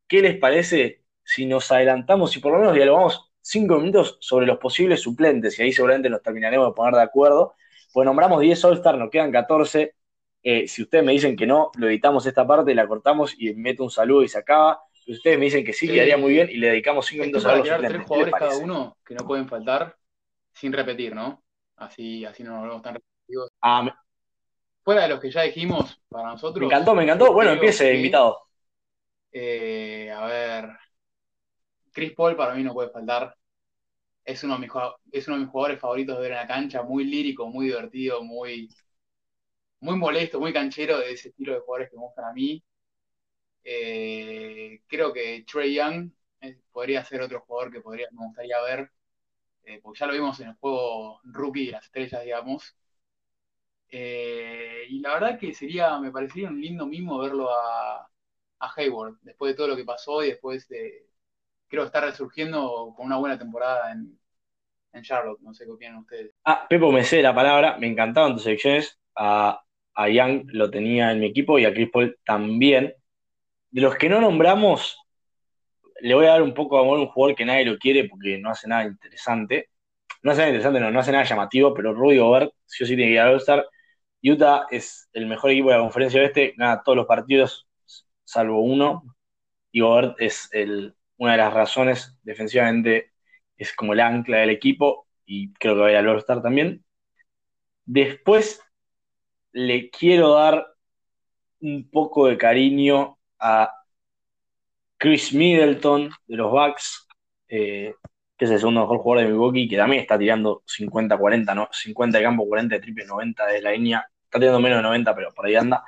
qué les parece si nos adelantamos y por lo menos dialogamos cinco minutos sobre los posibles suplentes, y ahí seguramente nos terminaremos de poner de acuerdo. Pues nombramos 10 All-Star, nos quedan 14. Eh, si ustedes me dicen que no, lo editamos esta parte, la cortamos y meto un saludo y se acaba ustedes me dicen que sí, que haría muy bien y le dedicamos cinco minutos a los tres jugadores cada uno que no pueden faltar sin repetir, ¿no? Así, así no nos volvemos tan repetitivos. Ah, Fuera de los que ya dijimos, para nosotros. Me encantó, me encantó. Bueno, empiece, invitado. Eh, a ver. Chris Paul para mí no puede faltar. Es uno, de mis, es uno de mis jugadores favoritos de ver en la cancha, muy lírico, muy divertido, muy, muy molesto, muy canchero de ese estilo de jugadores que me gustan a mí. Eh, creo que Trey Young eh, podría ser otro jugador que podría, me gustaría ver, eh, porque ya lo vimos en el juego rookie de las estrellas, digamos. y la verdad que sería, me parecería un lindo mimo verlo a, Hayward, después de todo lo que pasó y después de, creo está resurgiendo con una buena temporada en, Charlotte. No sé qué opinan ustedes. Ah, Pepo me sé la palabra, me encantaban tus secciones. A, a Young lo tenía en mi equipo y a Chris Paul también de los que no nombramos, le voy a dar un poco de amor a un jugador que nadie lo quiere porque no hace nada interesante. No hace nada interesante, no, no hace nada llamativo, pero Rudy Gobert sí o sí tiene que ir a All-Star. Utah es el mejor equipo de la conferencia oeste, gana todos los partidos, salvo uno. Y Gobert es el, una de las razones defensivamente, es como el ancla del equipo y creo que va a ir al All-Star también. Después le quiero dar un poco de cariño a Chris Middleton de los Bucks, eh, que es el segundo mejor jugador de Milwaukee, que también está tirando 50-40, ¿no? 50 de campo, 40 de triple, 90 de la línea. Está tirando menos de 90, pero por ahí anda.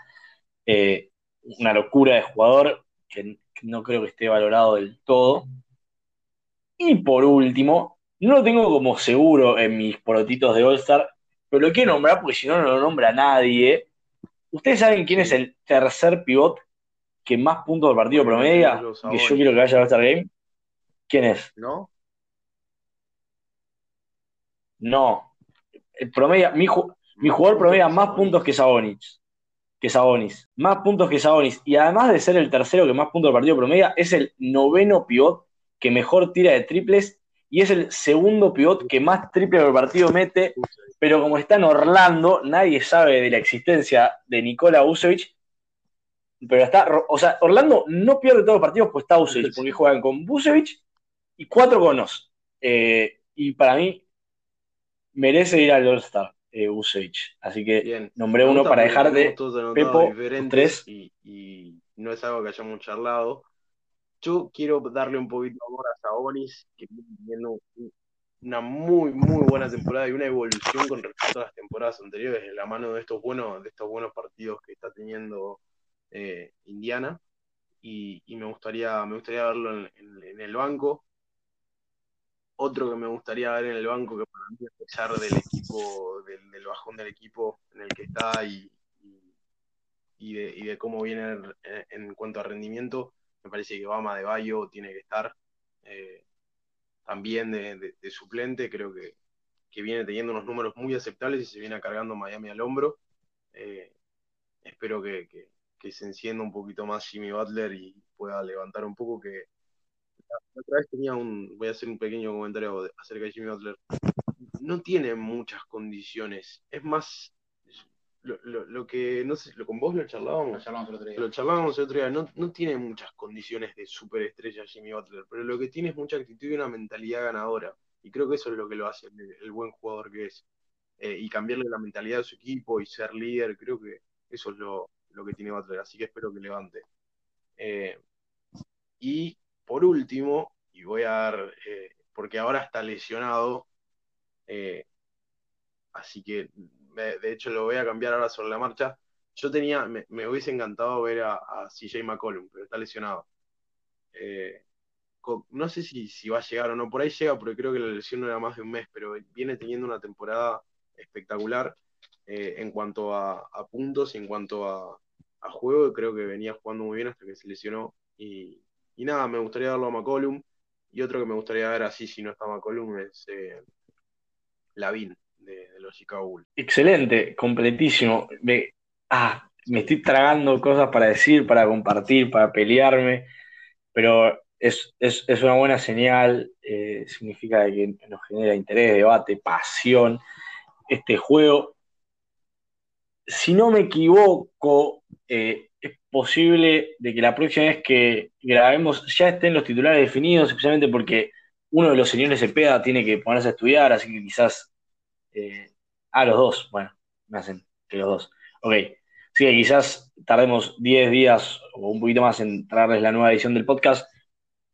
Eh, una locura de jugador que, no creo que esté valorado del todo. Y por último, no lo tengo como seguro en mis porotitos de All-Star, pero lo quiero nombrar porque si no, no lo nombra nadie. ¿Ustedes saben quién es el tercer pivot que más puntos del partido promedia, que yo quiero que vaya a All-Star Game, ¿quién es? ¿No? No. El promedia, mi, jugador promedia más puntos que Sabonis. Que Sabonis. Más puntos que Sabonis. Y además de ser el tercero que más puntos del partido promedia, es el noveno pivot que mejor tira de triples y es el segundo pivot que más triples del partido mete. Pero como está en Orlando, nadie sabe de la existencia de Nikola Vucevic pero está, o sea, Orlando no pierde todos los partidos pues está Busevich, porque juegan con Busevich y cuatro conos. Eh, y para mí merece ir al All-Star, eh, Así que nombré uno para dejar de Pepo tres. Y, no es algo que hayamos charlado. Yo quiero darle un poquito de amor a Sabonis, que viene una muy, muy buena temporada y una evolución con respecto a las temporadas anteriores, en la mano de estos buenos, de estos buenos partidos que está teniendo eh, Indiana y, me, gustaría, me gustaría verlo en, el banco. Otro que me gustaría ver en el banco, que para mí, a pesar del equipo, del, bajón del equipo en el que está y, y de, cómo viene en, cuanto a rendimiento, me parece que Bama de Bayo tiene que estar eh, también de, suplente, creo que, viene teniendo unos números muy aceptables y se viene cargando Miami al hombro. Eh, espero que, se encienda un poquito más Jimmy Butler y pueda levantar un poco que otra vez tenía un, voy a hacer un pequeño comentario acerca de Jimmy Butler, no tiene muchas condiciones, es más lo, que, no sé, lo con vos lo charlábamos. Lo charlábamos el otro día. Lo charlábamos el otro día. No, no tiene muchas condiciones de superestrella Jimmy Butler, pero lo que tiene es mucha actitud y una mentalidad ganadora. Y creo que eso es lo que lo hace el, buen jugador que es. Eh, y cambiarle la mentalidad de su equipo y ser líder, creo que eso es lo, que tiene Butler. Así que espero que levante. Eh, y por último, y voy a dar, eh, porque ahora está lesionado, así que de hecho lo voy a cambiar ahora sobre la marcha. Yo tenía, me, hubiese encantado ver a, CJ McCollum, pero está lesionado. Eh, no sé si, si, va a llegar o no, por ahí llega porque creo que la lesión no era más de un mes, pero viene teniendo una temporada espectacular eh, en cuanto a, puntos y en cuanto a, juego, creo que venía jugando muy bien hasta que se lesionó. Y, nada, me gustaría darlo a McCollum. Y otro que me gustaría ver así si no está McCollum es eh, Lavin de, los Chicago Bulls. Excelente, completísimo. Me, ah, me estoy tragando cosas para decir, para compartir, para pelearme, pero es, una buena señal, eh, significa que nos genera interés, debate, pasión este juego. Si no me equivoco, eh, es posible de que la próxima vez que grabemos ya estén los titulares definidos, especialmente porque uno de los señores de PEDA tiene que ponerse a estudiar, así que quizás eh, ah, los dos, bueno, me hacen que los dos. Ok, sí, quizás tardemos 10 días o un poquito más en traerles la nueva edición del podcast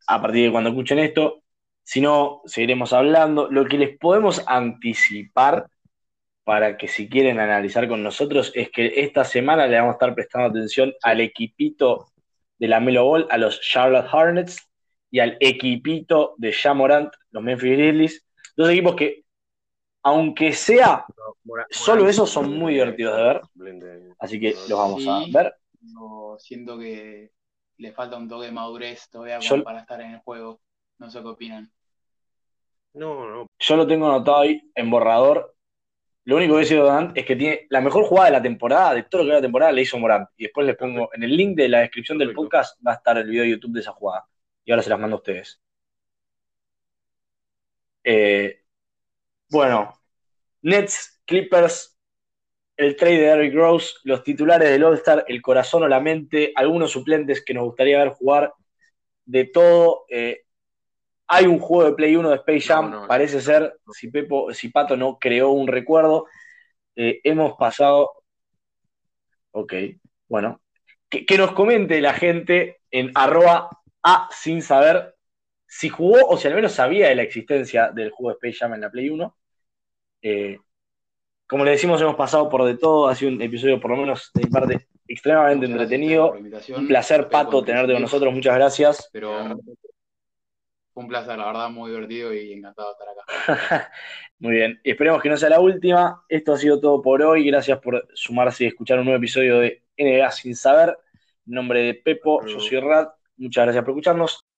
a partir de cuando escuchen esto. Si no, seguiremos hablando. Lo que les podemos anticipar para que si quieren analizar con nosotros es que esta semana le vamos a estar prestando atención al equipito de la Melo Ball, a los Charlotte Hornets y al equipito de Jamorant, los Memphis Grizzlies. Dos equipos que aunque sea, solo esos son muy divertidos de ver. Así que los vamos a ver. siento que le falta un toque de madurez todavía para estar en el juego. No sé qué opinan. No, no. Yo lo tengo anotado ahí en borrador. Lo único que he decido Dan es que tiene la mejor jugada de la temporada, de todo lo que era la temporada, le hizo Morant. Y después les pongo en el link de la descripción del podcast, va a estar el video de YouTube de esa jugada. Y ahora se las mando a ustedes. Eh, bueno, Nets, Clippers, el trade de Eric Rose, los titulares del All-Star, el corazón o la mente, algunos suplentes que nos gustaría ver jugar, de todo. Eh, hay un juego de Play 1 de Space Jam, parece ser, si, Pepo, si Pato no creó un recuerdo, eh, hemos pasado. Ok, bueno. Que, que, nos comente la gente en arroba a sin saber si jugó o si al menos sabía de la existencia del juego de Space Jam en la Play 1. Eh, como le decimos, hemos pasado por de todo. Ha sido un episodio, por lo menos de mi parte, extremadamente entretenido. Un placer, Pato, tenerte con nosotros. Muchas gracias. Pero fue un placer, la verdad, muy divertido y encantado de estar acá. <laughs> muy bien. Esperemos que no sea la última. Esto ha sido todo por hoy. Gracias por sumarse y escuchar un nuevo episodio de NBA Sin Saber. En nombre de Pepo, yo soy Rad. Muchas gracias por escucharnos.